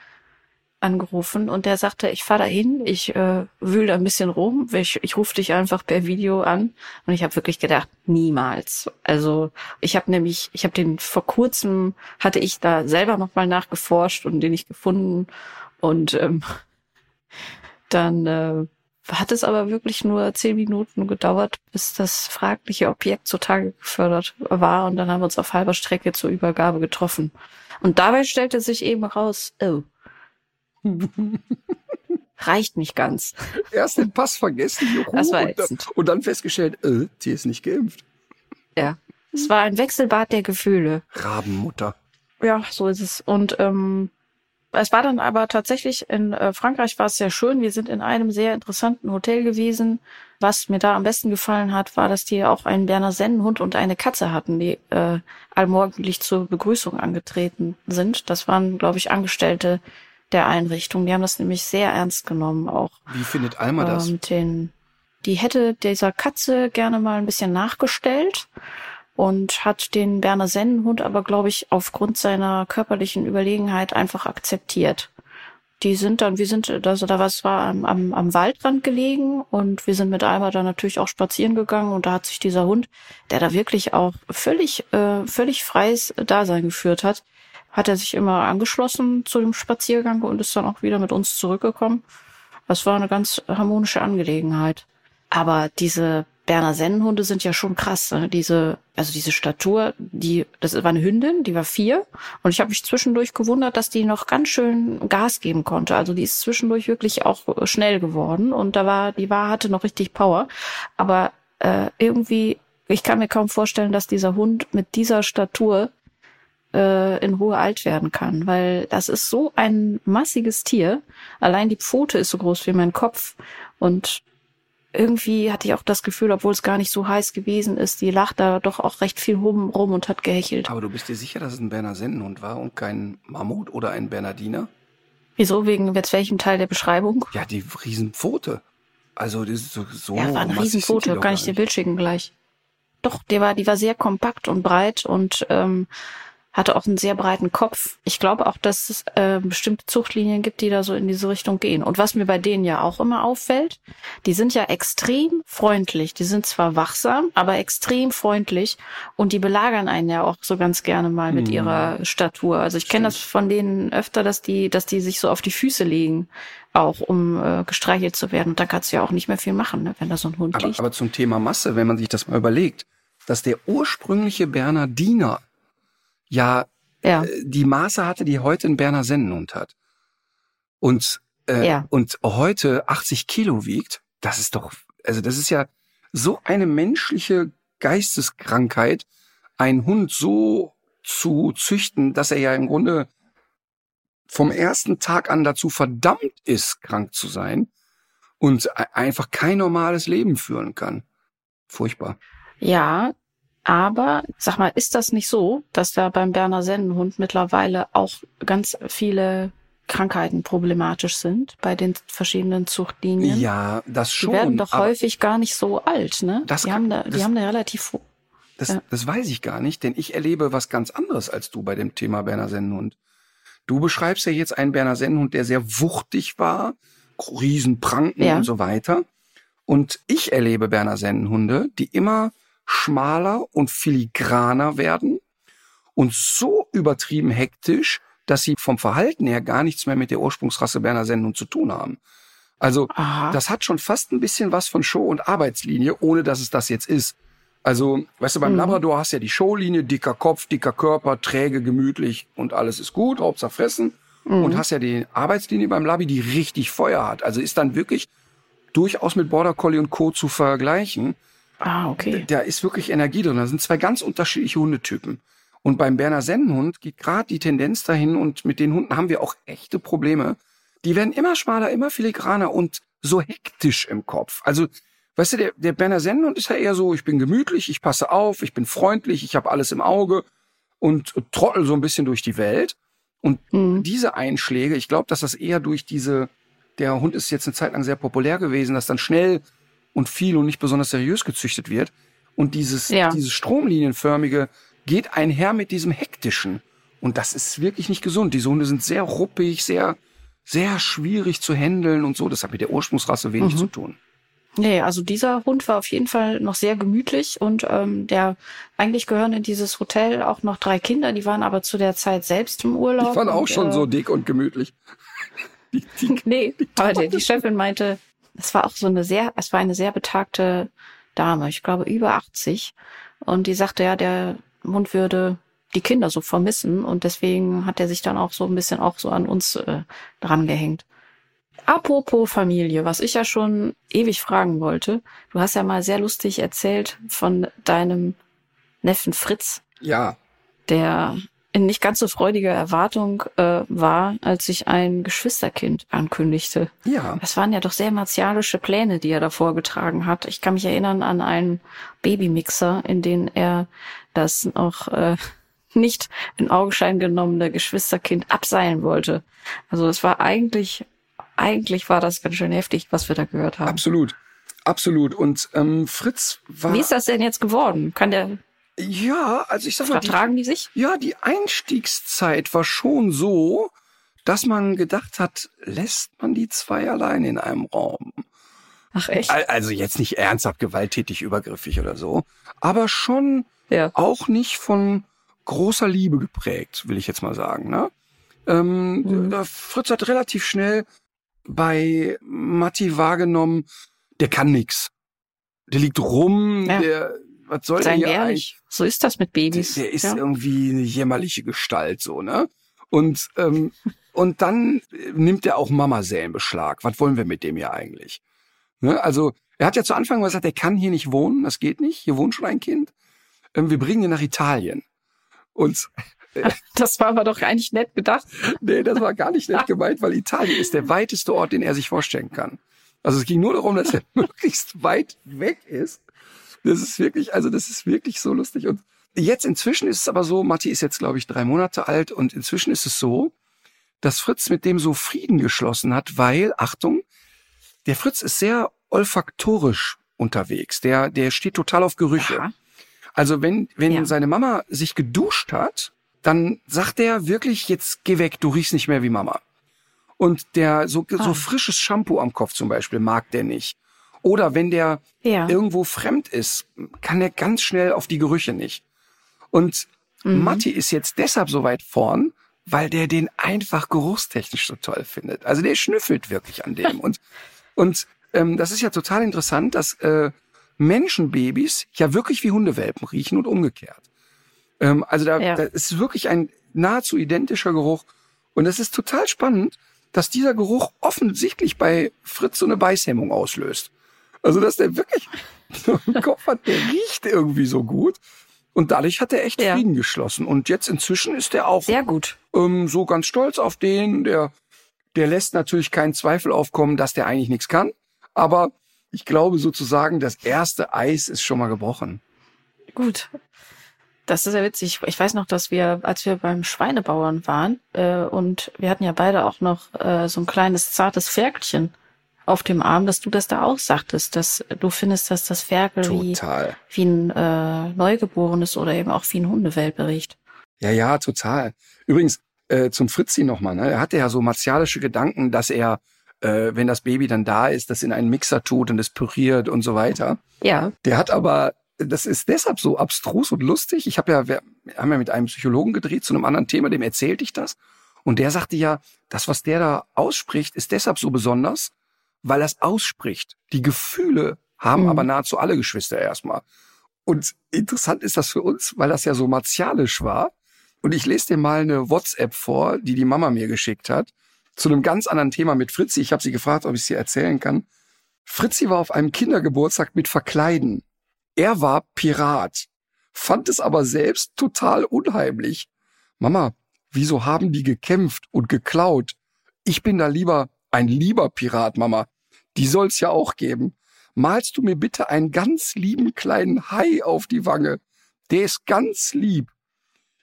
angerufen und der sagte, ich fahr da hin, ich äh, wühl da ein bisschen rum, ich, ich rufe dich einfach per Video an und ich habe wirklich gedacht, niemals. Also ich habe nämlich, ich habe den vor kurzem, hatte ich da selber nochmal nachgeforscht und den nicht gefunden und ähm, dann äh, hat es aber wirklich nur zehn Minuten gedauert, bis das fragliche Objekt zutage gefördert war und dann haben wir uns auf halber Strecke zur Übergabe getroffen. Und dabei stellte sich eben raus, oh, reicht nicht ganz. Erst den Pass vergessen, juhu, Das war und, dann- und dann festgestellt, äh, die ist nicht geimpft. Ja. Es war ein Wechselbad der Gefühle. Rabenmutter. Ja, so ist es. Und ähm, es war dann aber tatsächlich in äh, Frankreich war es sehr schön. Wir sind in einem sehr interessanten Hotel gewesen. Was mir da am besten gefallen hat, war, dass die auch einen Berner Sennenhund und eine Katze hatten, die äh, allmorgendlich zur Begrüßung angetreten sind. Das waren, glaube ich, Angestellte der Einrichtung. Die haben das nämlich sehr ernst genommen auch. Wie findet Alma das? Ähm, den, die hätte dieser Katze gerne mal ein bisschen nachgestellt. und hat den Berner Sennenhund aber, glaube ich, aufgrund seiner körperlichen Überlegenheit einfach akzeptiert. Die sind dann, wir sind, also da was war am, am, am Waldrand gelegen und wir sind mit Alba dann natürlich auch spazieren gegangen und da hat sich dieser Hund, der da wirklich auch völlig, äh, völlig freies Dasein geführt hat, hat er sich immer angeschlossen zu dem Spaziergang und ist dann auch wieder mit uns zurückgekommen. Das war eine ganz harmonische Angelegenheit. Aber diese Berner Sennenhunde sind ja schon krass. Ne? Diese, also diese Statur, die, das war eine Hündin, die war vier. Und ich habe mich zwischendurch gewundert, dass die noch ganz schön Gas geben konnte. Also die ist zwischendurch wirklich auch schnell geworden und da war, die war, hatte noch richtig Power. Aber äh, irgendwie, ich kann mir kaum vorstellen, dass dieser Hund mit dieser Statur äh, in Ruhe alt werden kann, weil das ist so ein massiges Tier. Allein die Pfote ist so groß wie mein Kopf und irgendwie hatte ich auch das Gefühl, obwohl es gar nicht so heiß gewesen ist, die lacht da doch auch recht viel rum, rum und hat gehechelt. Aber du bist dir sicher, dass es ein Berner Sennenhund war und kein Mammut oder ein Bernardiner? Wieso? Wegen jetzt welchem Teil der Beschreibung? Ja, die Riesenpfote. Also das ist so, so Ja, war eine die Riesenpfote, kann ich dir. Bild schicken gleich. Doch, der war, die war sehr kompakt und breit und ähm, hatte auch einen sehr breiten Kopf. Ich glaube auch, dass es äh, bestimmte Zuchtlinien gibt, die da so in diese Richtung gehen. Und was mir bei denen ja auch immer auffällt, die sind ja extrem freundlich. Die sind zwar wachsam, aber extrem freundlich und die belagern einen ja auch so ganz gerne mal mit Mhm. ihrer Statur. Also ich kenne das von denen öfter, dass die, dass die sich so auf die Füße legen, auch um äh, gestreichelt zu werden. Und da kannst du ja auch nicht mehr viel machen, ne, wenn da so ein Hund Aber, liegt. aber zum Thema Masse, wenn man sich das mal überlegt, dass der ursprüngliche Bernardiner ja ja. äh, die Maße hatte, die heute ein Berner Sennenhund hat. Und, äh, Ja. und heute 80 Kilo wiegt, das ist doch, also das ist ja so eine menschliche Geisteskrankheit, einen Hund so zu züchten, dass er ja im Grunde vom ersten Tag an dazu verdammt ist, krank zu sein und e- einfach kein normales Leben führen kann. Furchtbar. Ja, aber sag mal, ist das nicht so, dass da beim Berner Sennenhund mittlerweile auch ganz viele Krankheiten problematisch sind bei den verschiedenen Zuchtlinien? Ja, das Die schon. werden doch häufig gar nicht so alt, ne? Das die haben da, die das- haben da relativ Das, Ja. das weiß ich gar nicht, denn ich erlebe was ganz anderes als du bei dem Thema Berner Sennenhund. Du beschreibst ja jetzt einen Berner Sennenhund, der sehr wuchtig war, Riesenpranken Ja. und so weiter. Und ich erlebe Berner Sennenhunde, die immer schmaler und filigraner werden und so übertrieben hektisch, dass sie vom Verhalten her gar nichts mehr mit der Ursprungsrasse Berner Sennenhund zu tun haben. Also Aha. das hat schon fast ein bisschen was von Show- und Arbeitslinie, ohne dass es das jetzt ist. Also, weißt du, beim Mhm. Labrador hast du ja die Showlinie, dicker Kopf, dicker Körper, träge, gemütlich und alles ist gut, Hauptsache fressen. Mhm. Und hast ja die Arbeitslinie beim Labi, die richtig Feuer hat. Also ist dann wirklich durchaus mit Border Collie und Co. zu vergleichen. Ah, okay. Da ist wirklich Energie drin. Da sind zwei ganz unterschiedliche Hundetypen. Und beim Berner Sennenhund geht gerade die Tendenz dahin und mit den Hunden haben wir auch echte Probleme. Die werden immer schmaler, immer filigraner und so hektisch im Kopf. Also, weißt du, der, der Berner Sennenhund ist ja eher so, ich bin gemütlich, ich passe auf, ich bin freundlich, ich habe alles im Auge und trottel so ein bisschen durch die Welt. Und Mhm. diese Einschläge, ich glaube, dass das eher durch diese, der Hund ist jetzt eine Zeit lang sehr populär gewesen, dass dann schnell und viel und nicht besonders seriös gezüchtet wird. Und dieses, Ja. dieses stromlinienförmige geht einher mit diesem hektischen. Und das ist wirklich nicht gesund. Diese Hunde sind sehr ruppig, sehr, sehr schwierig zu handeln und so. Das hat mit der Ursprungsrasse wenig Mhm. zu tun. Nee, also dieser Hund war auf jeden Fall noch sehr gemütlich und ähm, der eigentlich gehören in dieses Hotel auch noch drei Kinder, die waren aber zu der Zeit selbst im Urlaub. Die waren auch und, schon äh, so dick und gemütlich. Die, die, Nee, aber der, die Chefin meinte, es war auch so eine sehr, es war eine sehr betagte Dame, ich glaube über 80. Und die sagte, ja, der Hund würde die Kinder so vermissen und deswegen hat er sich dann auch so ein bisschen auch so an uns äh, drangehängt. Apropos Familie, was ich ja schon ewig fragen wollte. Du hast ja mal sehr lustig erzählt von deinem Neffen Fritz, ja, der in nicht ganz so freudiger Erwartung äh, war, als sich ein Geschwisterkind ankündigte. ja. Das waren ja doch sehr martialische Pläne, die er da vorgetragen hat. Ich kann mich erinnern an einen Babymixer, in den er das noch äh, nicht in Augenschein genommene Geschwisterkind abseilen wollte. Also es war eigentlich, eigentlich war das ganz schön heftig, was wir da gehört haben. Absolut. Absolut. Und ähm, Fritz war. Wie ist das denn jetzt geworden? Kann der, Ja, also ich sag mal, die, Vertragen die sich? ja, die Einstiegszeit war schon so, dass man gedacht hat, lässt man die zwei allein in einem Raum? Ach echt? Al- Also jetzt nicht ernsthaft gewalttätig, übergriffig oder so, aber schon Ja. auch nicht von großer Liebe geprägt, will ich jetzt mal sagen. Ne? Ähm, Mhm. Fritz hat relativ schnell bei Matti wahrgenommen, der kann nix. Der liegt rum, Ja. der, was soll der Seien eigentlich? ehrlich. So ist das mit Der, Babys. der ist ja. irgendwie eine jämmerliche Gestalt, so, ne? Und, ähm, und dann äh, nimmt er auch Mama sehr in Beschlag. Was wollen wir mit dem hier eigentlich? Ne? Also, er hat ja zu Anfang gesagt, er kann hier nicht wohnen, das geht nicht, hier wohnt schon ein Kind. Ähm, wir bringen ihn nach Italien. Und Das war aber doch eigentlich nett gedacht. nee, das war gar nicht nett gemeint, weil Italien ist der weiteste Ort, den er sich vorstellen kann. Also es ging nur darum, dass er möglichst weit weg ist. Das ist wirklich, also das ist wirklich so lustig. Und jetzt inzwischen ist es aber so, Matti ist jetzt, glaube ich, drei Monate alt und inzwischen ist es so, dass Fritz mit dem so Frieden geschlossen hat, weil, Achtung, der Fritz ist sehr olfaktorisch unterwegs. Der, der steht total auf Gerüche. Aha. Also wenn, wenn Ja. seine Mama sich geduscht hat, dann sagt er wirklich, jetzt geh weg, du riechst nicht mehr wie Mama. Und der, so, so Ah. frisches Shampoo am Kopf zum Beispiel mag der nicht. Oder wenn der Ja. irgendwo fremd ist, kann er ganz schnell auf die Gerüche nicht. Und Matti ist jetzt deshalb so weit vorn, weil der den einfach geruchstechnisch so toll findet. Also der schnüffelt wirklich an dem. und und ähm, das ist ja total interessant, dass äh, Menschenbabys ja wirklich wie Hundewelpen riechen und umgekehrt. Ähm, also da, Ja. da ist wirklich ein nahezu identischer Geruch. Und es ist total spannend, dass dieser Geruch offensichtlich bei Fritz so eine Beißhemmung auslöst. Also dass der wirklich so einen Kopf hat, der riecht irgendwie so gut. Und dadurch hat er echt Ja. Frieden geschlossen. Und jetzt inzwischen ist er auch Sehr gut. ähm, so ganz stolz auf den. Der, der lässt natürlich keinen Zweifel aufkommen, dass der eigentlich nichts kann. Aber ich glaube sozusagen, das erste Eis ist schon mal gebrochen. Gut. Das ist ja witzig. Ich weiß noch, dass wir, als wir beim Schweinebauern waren, äh, und wir hatten ja beide auch noch äh, so ein kleines zartes Ferkelchen auf dem Arm, dass du das da auch sagtest, dass du findest, dass das Ferkel wie, Total. wie ein äh, Neugeborenes oder eben auch wie ein Hundewelpe riecht. Ja, ja, total. Übrigens, äh, zum Fritzi nochmal, ne? Er hatte ja so martialische Gedanken, dass er, äh, wenn das Baby dann da ist, das in einen Mixer tut und es püriert und so weiter. Ja. Der hat aber, das ist deshalb so abstrus und lustig. Ich habe ja, wir haben ja mit einem Psychologen gedreht zu einem anderen Thema, dem erzählte ich das. Und der sagte ja, das, was der da ausspricht, ist deshalb so besonders, weil es ausspricht. Die Gefühle haben Mhm. aber nahezu alle Geschwister erstmal. Und interessant ist das für uns, weil das ja so martialisch war. Und ich lese dir mal eine WhatsApp vor, die die Mama mir geschickt hat, zu einem ganz anderen Thema mit Fritzi. Ich habe sie gefragt, ob ich sie erzählen kann. Fritzi war auf einem Kindergeburtstag mit Verkleiden. Er war Pirat, fand es aber selbst total unheimlich. Mama, wieso haben die gekämpft und geklaut? Ich bin da lieber ein lieber Pirat, Mama. Die soll's ja auch geben. Malst du mir bitte einen ganz lieben kleinen Hai auf die Wange? Der ist ganz lieb.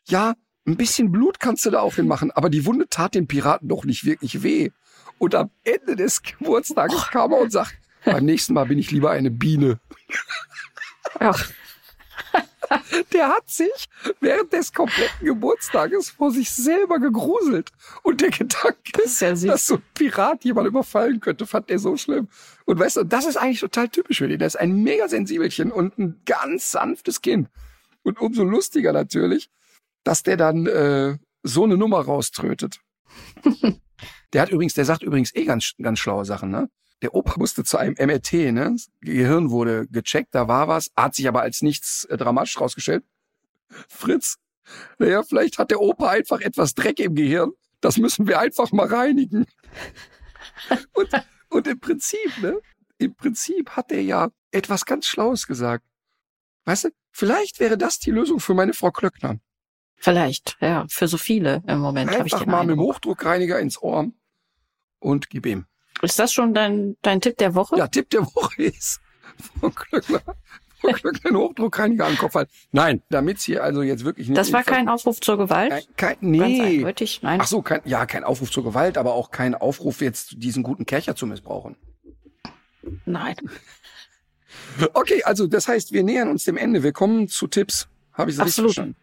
Ja, ein bisschen Blut kannst du da auch hinmachen, aber die Wunde tat dem Piraten doch nicht wirklich weh. Und am Ende des Geburtstages kam er und sagt, beim nächsten Mal bin ich lieber eine Biene. Ach, Der hat sich während des kompletten Geburtstages vor sich selber gegruselt. Und der Gedanke, Das ist ja dass so ein Pirat jemand überfallen könnte, fand er so schlimm. Und weißt du, das ist eigentlich total typisch für den. Der ist ein mega Sensibelchen und ein ganz sanftes Kind. Und umso lustiger natürlich, dass der dann äh, so eine Nummer rauströtet. der hat übrigens, der sagt übrigens eh ganz, ganz schlaue Sachen, ne? Der Opa musste zu einem MRT, ne? Das Gehirn wurde gecheckt, da war was, hat sich aber als nichts äh, dramatisch rausgestellt. Fritz, naja, vielleicht hat der Opa einfach etwas Dreck im Gehirn. Das müssen wir einfach mal reinigen. Und, und im Prinzip, ne? Im Prinzip hat er ja etwas ganz Schlaues gesagt. Weißt du, vielleicht wäre das die Lösung für meine Frau Klöckner. vielleicht, ja, für so viele im Moment habe ich Einfach den mal mit dem Eindruck. Hochdruckreiniger ins Ohr und gib ihm. Ist das schon dein, dein Tipp der Woche? Ja, Tipp der Woche ist, Frau Klöckner, Frau Klöckner einen Hochdruckreiniger den Kopf halten. Nein, damit's hier also jetzt wirklich nicht... das war kein Aufruf zur Gewalt? Kein, kein, Ganz nee. eindeutig, nein. Ach so, kein, ja, kein Aufruf zur Gewalt, aber auch kein Aufruf, jetzt diesen guten Kercher zu missbrauchen. Nein. Okay, also das heißt, wir nähern uns dem Ende. Wir kommen zu Tipps. Habe ich so richtig verstanden?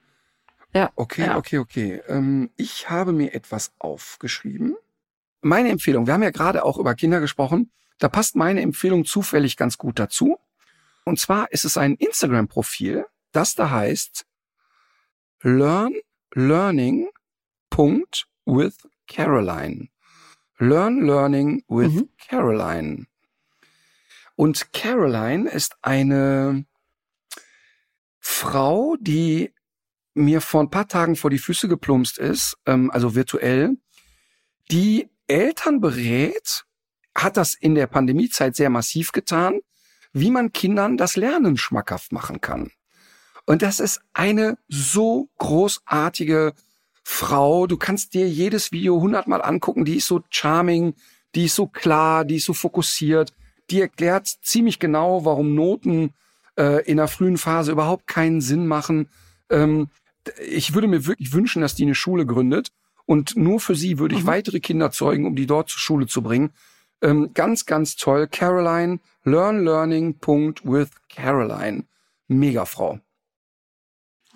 Ja. Okay, ja. okay, okay. Ähm, ich habe mir etwas aufgeschrieben. Meine Empfehlung, wir haben ja gerade auch über Kinder gesprochen, da passt meine Empfehlung zufällig ganz gut dazu. Und zwar ist es ein Instagram-Profil, das da heißt Learn Learning Punkt with Caroline. Learn Learning with Mhm. Caroline. Und Caroline ist eine Frau, die mir vor ein paar Tagen vor die Füße geplumpst ist, ähm, also virtuell, die Eltern berät, hat das in der Pandemiezeit sehr massiv getan, wie man Kindern das Lernen schmackhaft machen kann. Und das ist eine so großartige Frau. Du kannst dir jedes Video hundertmal angucken. Die ist so charming, die ist so klar, die ist so fokussiert. Die erklärt ziemlich genau, warum Noten äh, in der frühen Phase überhaupt keinen Sinn machen. Ähm, ich würde mir wirklich wünschen, dass die eine Schule gründet. Und nur für sie würde ich weitere Kinder zeugen, um die dort zur Schule zu bringen. Ähm, ganz, ganz toll. Caroline, learnlearning.with Caroline. Mega Frau.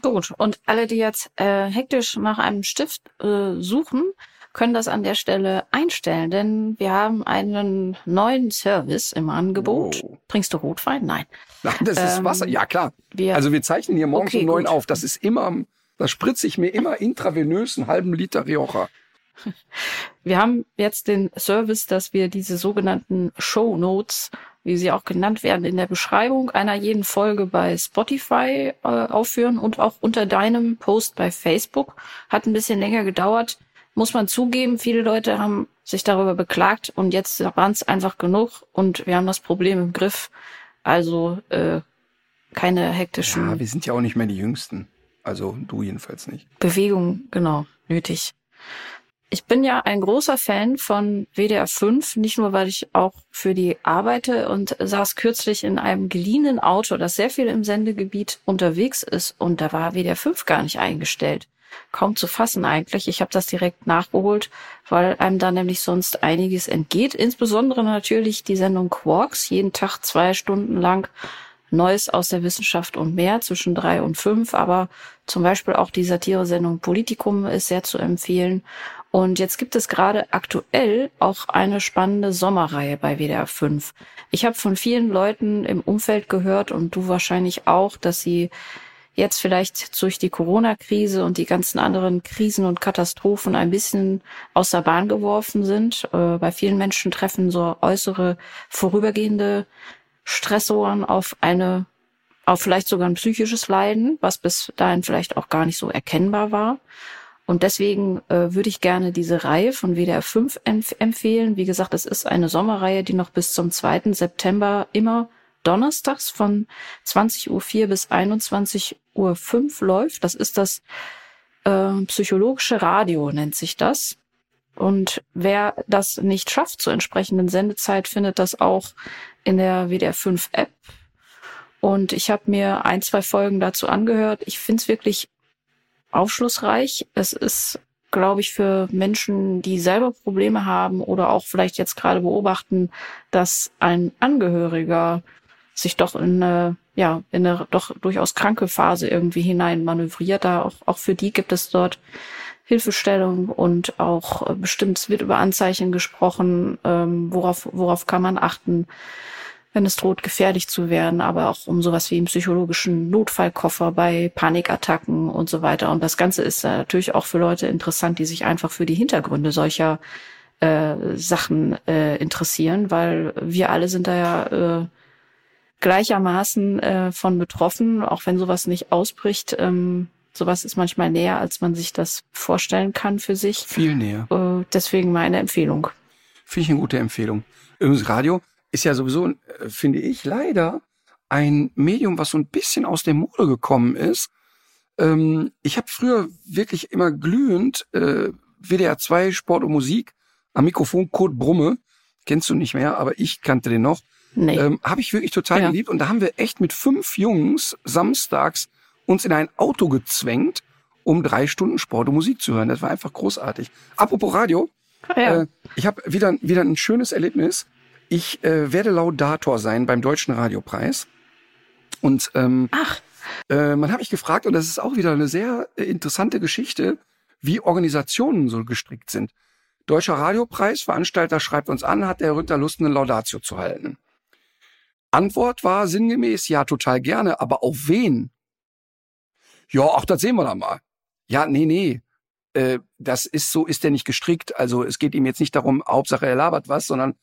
Gut. Und alle, die jetzt äh, hektisch nach einem Stift äh, suchen, können das an der Stelle einstellen, denn wir haben einen neuen Service im Angebot. Oh. Bringst du Rotwein? Nein. Nein, das ist Ähm, Wasser. Ja, klar. Wir, Also wir zeichnen hier morgens Okay, um neun auf. Das ist immer, da spritze ich mir immer intravenös einen halben Liter Rioja. wir haben jetzt den Service, dass wir diese sogenannten Show Notes, wie sie auch genannt werden, in der Beschreibung einer jeden Folge bei Spotify äh, aufführen und auch unter deinem Post bei Facebook. Hat ein bisschen länger gedauert, muss man zugeben. Viele Leute haben sich darüber beklagt und jetzt waren es einfach genug und wir haben das Problem im Griff. Also äh, keine hektischen Ja, wir sind ja auch nicht mehr die Jüngsten. Also du jedenfalls nicht. Bewegung, genau, nötig. Ich bin ja ein großer Fan von WDR 5, nicht nur, weil ich auch für die arbeite und saß kürzlich in einem geliehenen Auto, das sehr viel im Sendegebiet unterwegs ist und da war WDR 5 gar nicht eingestellt. Kaum zu fassen eigentlich. Ich habe das direkt nachgeholt, weil einem da nämlich sonst einiges entgeht. Insbesondere natürlich die Sendung Quarks, jeden Tag zwei Stunden lang Neues aus der Wissenschaft und mehr zwischen drei und fünf, aber zum Beispiel auch die Satiresendung Politikum ist sehr zu empfehlen. Und jetzt gibt es gerade aktuell auch eine spannende Sommerreihe bei WDR 5. Ich habe von vielen Leuten im Umfeld gehört und du wahrscheinlich auch, dass sie jetzt vielleicht durch die Corona-Krise und die ganzen anderen Krisen und Katastrophen ein bisschen aus der Bahn geworfen sind. Äh, bei vielen Menschen treffen so äußere vorübergehende Stressoren auf eine, auf vielleicht sogar ein psychisches Leiden, was bis dahin vielleicht auch gar nicht so erkennbar war. Und deswegen äh, würde ich gerne diese Reihe von WDR 5 empf empfehlen. Wie gesagt, es ist eine Sommerreihe, die noch bis zum 2. September immer donnerstags von 20.04 Uhr bis 21.05 Uhr läuft. Das ist das äh, psychologische Radio, nennt sich das. Und wer das nicht schafft zur entsprechenden Sendezeit, findet das auch in der WDR 5 App. Und ich habe mir ein, zwei Folgen dazu angehört. Ich finde es wirklich aufschlussreich. Es ist, glaube ich, für Menschen, die selber Probleme haben oder auch vielleicht jetzt gerade beobachten, dass ein Angehöriger sich doch in eine, ja, in eine doch durchaus kranke Phase irgendwie hinein manövriert. Da auch, auch für die gibt es dort Hilfestellung und auch äh, bestimmt es wird über Anzeichen gesprochen, ähm, worauf, worauf kann man achten, wenn es droht, gefährlich zu werden, aber auch um sowas wie einen psychologischen Notfallkoffer bei Panikattacken und so weiter. Und das Ganze ist natürlich auch für Leute interessant, die sich einfach für die Hintergründe solcher äh, Sachen äh, interessieren, weil wir alle sind da ja äh, gleichermaßen äh, von betroffen, auch wenn sowas nicht ausbricht. Ähm, sowas ist manchmal näher, als man sich das vorstellen kann für sich. Viel näher. Äh, deswegen meine Empfehlung. Finde ich eine gute Empfehlung. Übrigens, Radio ist ja sowieso, äh, finde ich, leider ein Medium, was so ein bisschen aus der Mode gekommen ist. Ähm, ich habe früher wirklich immer glühend äh, WDR 2 Sport und Musik am Mikrofon Kurt Brumme, kennst du nicht mehr, aber ich kannte den noch. Nee. Ähm, habe ich wirklich total Ja. geliebt. Und da haben wir echt mit fünf Jungs samstags uns in ein Auto gezwängt, um drei Stunden Sport und Musik zu hören. Das war einfach großartig. Apropos Radio, Ah, ja. äh, ich habe wieder, wieder ein schönes Erlebnis. Ich äh, werde Laudator sein beim Deutschen Radiopreis. Und ähm, Ach, Äh, man hat mich gefragt, und das ist auch wieder eine sehr äh, interessante Geschichte, wie Organisationen so gestrickt sind. Deutscher Radiopreis, Veranstalter schreibt uns an, hat der Rütter Lust, eine Laudatio zu halten. Antwort war sinngemäß, ja, total gerne, aber auf wen? Ja, ach, das sehen wir dann mal. Ja, nee, nee. Äh, das ist so, ist der nicht gestrickt. Also es geht ihm jetzt nicht darum, Hauptsache er labert was, sondern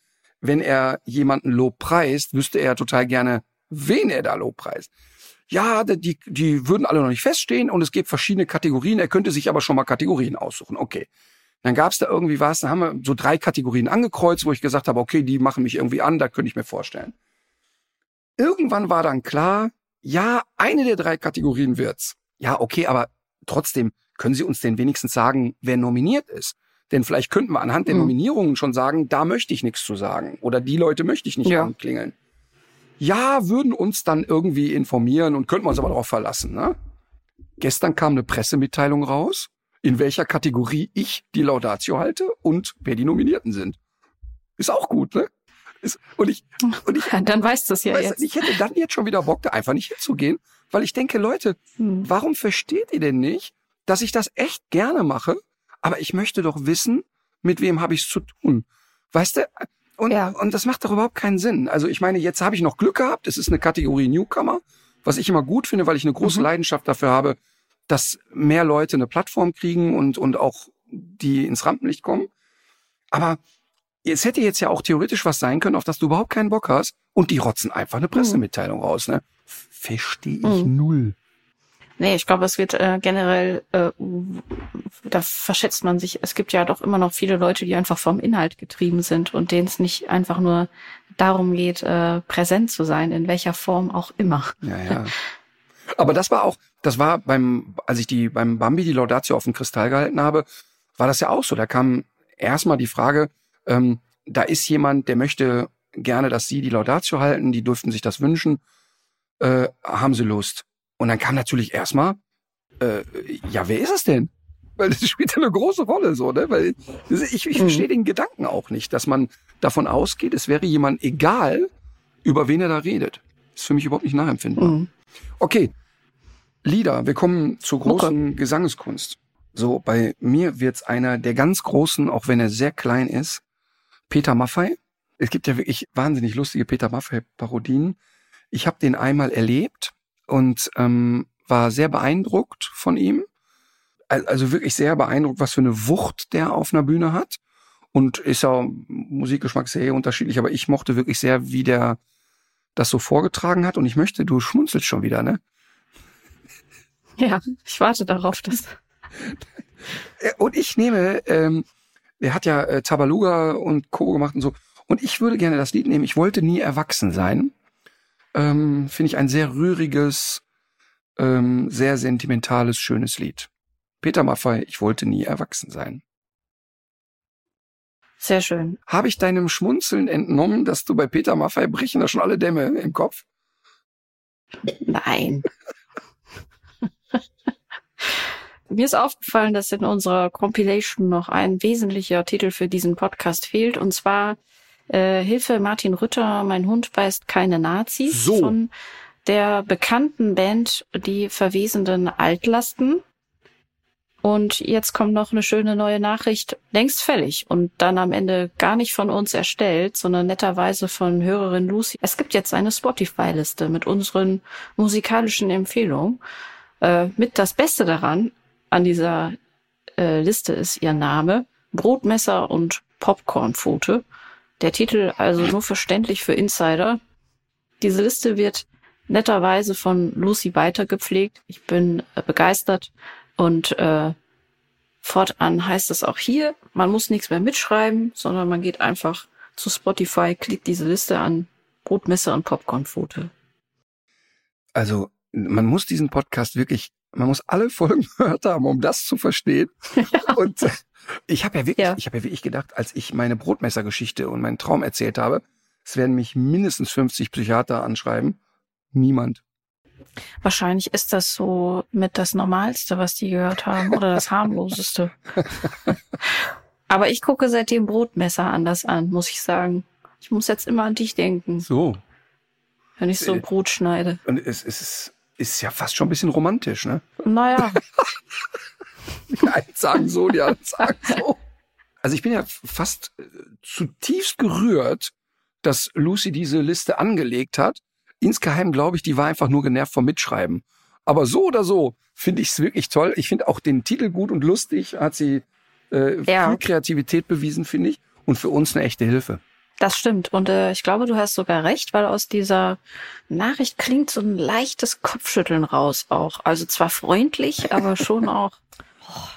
wenn er jemanden Lob preist, wüsste er total gerne, wen er da Lob preist. Ja, die, die würden alle noch nicht feststehen und es gibt verschiedene Kategorien. Er könnte sich aber schon mal Kategorien aussuchen. Okay. Dann gab es da irgendwie was, da haben wir so drei Kategorien angekreuzt, wo ich gesagt habe, okay, die machen mich irgendwie an, da könnte ich mir vorstellen. Irgendwann war dann klar, ja, eine der drei Kategorien wird's. Ja, okay, aber trotzdem, können Sie uns denn wenigstens sagen, wer nominiert ist? Denn vielleicht könnten wir anhand der mhm. Nominierungen schon sagen, da möchte ich nichts zu sagen. Oder die Leute möchte ich nicht ja. anklingeln. Ja, würden uns dann irgendwie informieren und könnten wir uns aber darauf verlassen. Ne? Gestern kam eine Pressemitteilung raus, in welcher Kategorie ich die Laudatio halte und wer die Nominierten sind. Ist auch gut, ne? Ist, und ich, und ich, dann weißt du es ja weißt, jetzt. Ich hätte dann jetzt schon wieder Bock, da einfach nicht hinzugehen, weil ich denke, Leute, hm. warum versteht ihr denn nicht, dass ich das echt gerne mache, aber ich möchte doch wissen, mit wem habe ich es zu tun. Weißt du? Und, ja. und das macht doch überhaupt keinen Sinn. Also ich meine, jetzt habe ich noch Glück gehabt. Es ist eine Kategorie Newcomer, was ich immer gut finde, weil ich eine große mhm. Leidenschaft dafür habe, dass mehr Leute eine Plattform kriegen und, und auch die ins Rampenlicht kommen. Aber es hätte jetzt ja auch theoretisch was sein können, auf das du überhaupt keinen Bock hast. Und die rotzen einfach eine mhm. Pressemitteilung mhm. raus. Ne? Verstehe ich mhm. null. Nee, ich glaube, es wird äh, generell, äh, da verschätzt man sich. Es gibt ja doch immer noch viele Leute, die einfach vom Inhalt getrieben sind und denen es nicht einfach nur darum geht, äh, präsent zu sein, in welcher Form auch immer. Ja, ja. Aber das war auch, das war beim, als ich die beim Bambi die Laudatio auf den Kristall gehalten habe, war das ja auch so. Da kam erstmal die Frage, ähm, da ist jemand, der möchte gerne, dass Sie die Laudatio halten, die dürften sich das wünschen. Äh, haben Sie Lust? Und dann kam natürlich erstmal, äh, ja, wer ist es denn? Weil das spielt ja eine große Rolle, so, ne? Weil ich, ich verstehe mhm. den Gedanken auch nicht, dass man davon ausgeht, es wäre jemand egal, über wen er da redet. Das ist für mich überhaupt nicht nachempfindbar. Mhm. Okay, Lieder. Wir kommen zur großen okay. Gesangeskunst. So, bei mir wird's einer der ganz großen, auch wenn er sehr klein ist, Peter Maffei. Es gibt ja wirklich wahnsinnig lustige Peter Maffei-Parodien. Ich habe den einmal erlebt und ähm, war sehr beeindruckt von ihm. Also wirklich sehr beeindruckt, was für eine Wucht der auf einer Bühne hat. Und ist ja Musikgeschmack sehr unterschiedlich, aber ich mochte wirklich sehr, wie der das so vorgetragen hat. Und ich möchte, du schmunzelst schon wieder, ne? Ja, ich warte darauf, dass. und ich nehme, ähm, er hat ja äh, Tabaluga und Co. gemacht und so. Und ich würde gerne das Lied nehmen. Ich wollte nie erwachsen sein ähm, finde ich ein sehr rühriges, ähm, sehr sentimentales, schönes Lied. Peter Maffay, ich wollte nie erwachsen sein. Sehr schön. Habe ich deinem Schmunzeln entnommen, dass du bei Peter Maffay brechen da schon alle Dämme im Kopf? Nein. Mir ist aufgefallen, dass in unserer Compilation noch ein wesentlicher Titel für diesen Podcast fehlt, und zwar äh, Hilfe Martin Rütter, mein Hund beißt keine Nazis so. von der bekannten Band Die Verwesenden Altlasten. Und jetzt kommt noch eine schöne neue Nachricht, längst fällig und dann am Ende gar nicht von uns erstellt, sondern netterweise von Hörerin Lucy. Es gibt jetzt eine Spotify-Liste mit unseren musikalischen Empfehlungen. Äh, mit das Beste daran an dieser äh, Liste ist ihr Name, Brotmesser und Popcornpfote. Der Titel also nur verständlich für Insider. Diese Liste wird netterweise von Lucy weitergepflegt. Ich bin äh, begeistert und äh, fortan heißt es auch hier, man muss nichts mehr mitschreiben, sondern man geht einfach zu Spotify, klickt diese Liste an, Brotmesser und Popcornpfote. Also man muss diesen Podcast wirklich, man muss alle Folgen gehört haben, um das zu verstehen. Ja. Und äh, ich habe ja wirklich, ja. ich habe ja wirklich gedacht, als ich meine Brotmessergeschichte und meinen Traum erzählt habe, es werden mich mindestens 50 Psychiater anschreiben. Niemand. Wahrscheinlich ist das so mit das Normalste, was die gehört haben, oder das harmloseste. Aber ich gucke seitdem Brotmesser anders an, muss ich sagen. Ich muss jetzt immer an dich denken. So. Wenn ich so äh, Brot schneide. Und es, es ist, ist ja fast schon ein bisschen romantisch, ne? Naja, Die einen sagen so, die anderen sagen so. Also ich bin ja fast äh, zutiefst gerührt, dass Lucy diese Liste angelegt hat. Insgeheim glaube ich, die war einfach nur genervt vom Mitschreiben. Aber so oder so finde ich es wirklich toll. Ich finde auch den Titel gut und lustig. Hat sie äh, Ja. viel Kreativität bewiesen, finde ich. Und für uns eine echte Hilfe. Das stimmt. Und äh, ich glaube, du hast sogar recht, weil aus dieser Nachricht klingt so ein leichtes Kopfschütteln raus auch. Also zwar freundlich, aber schon auch. Oh,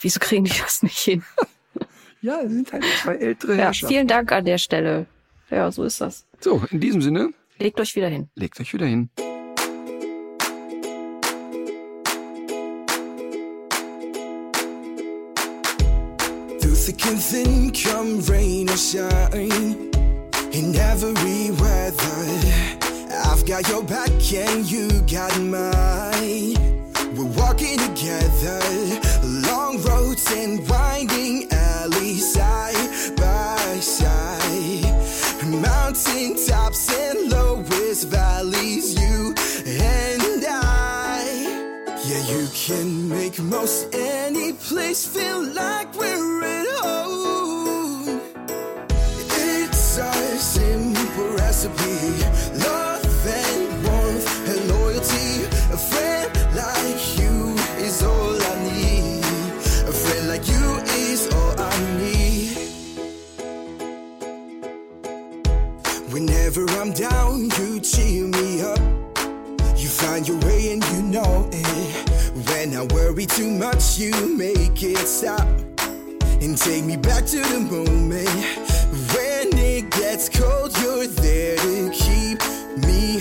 wieso kriegen die das nicht hin? Ja, es sind halt zwei ältere Ja, vielen Dank an der Stelle. Ja, so ist das. So, in diesem Sinne, Legt euch wieder hin. legt euch wieder hin. Through thick and thin, come rain or shine. In every weather, I've got your back and you got mine. We're walking together, long roads and winding alleys, side by side. Mountain tops and lowest valleys, you and I. Yeah, you can make most any place feel like we're at home. Worry too much, you make it stop. And take me back to the moment when it gets cold. You're there to keep me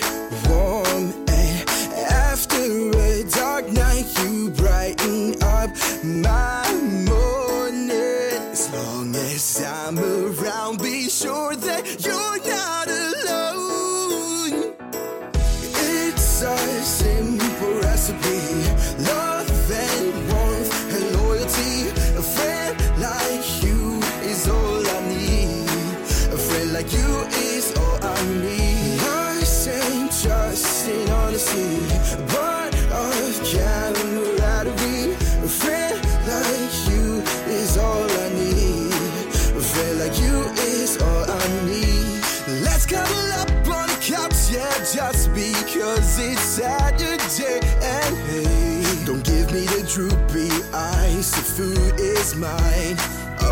eyes. The food is mine.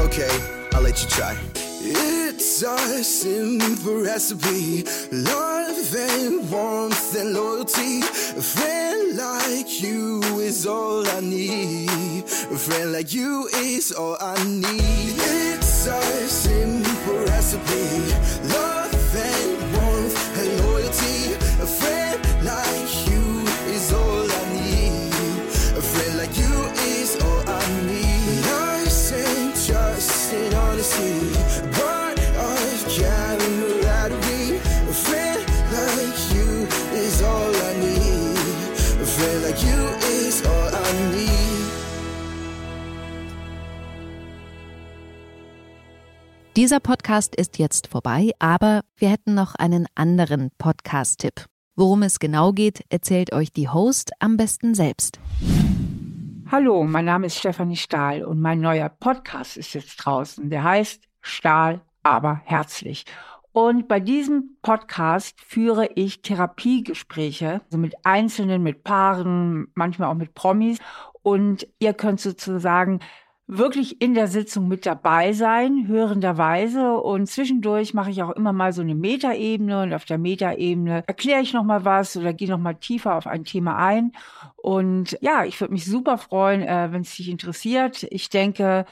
Okay, I'll let you try. It's a simple recipe. Love and warmth and loyalty. A friend like you is all I need. A friend like you is all I need. It's a simple recipe. Dieser Podcast ist jetzt vorbei, aber wir hätten noch einen anderen Podcast-Tipp. Worum es genau geht, erzählt euch die Host am besten selbst. Hallo, mein Name ist Stefanie Stahl und mein neuer Podcast ist jetzt draußen. Der heißt Stahl, aber herzlich. Und bei diesem Podcast führe ich Therapiegespräche, also mit Einzelnen, mit Paaren, manchmal auch mit Promis. Und ihr könnt sozusagen wirklich in der Sitzung mit dabei sein, hörenderweise. Und zwischendurch mache ich auch immer mal so eine Metaebene und auf der Metaebene erkläre ich nochmal was oder gehe nochmal tiefer auf ein Thema ein. Und ja, ich würde mich super freuen, äh, wenn es dich interessiert. Ich denke,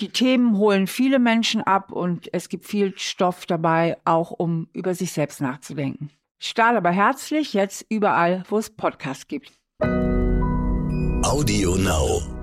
die Themen holen viele Menschen ab und es gibt viel Stoff dabei, auch um über sich selbst nachzudenken. Stahl aber herzlich, jetzt überall, wo es Podcasts gibt. Audio Now.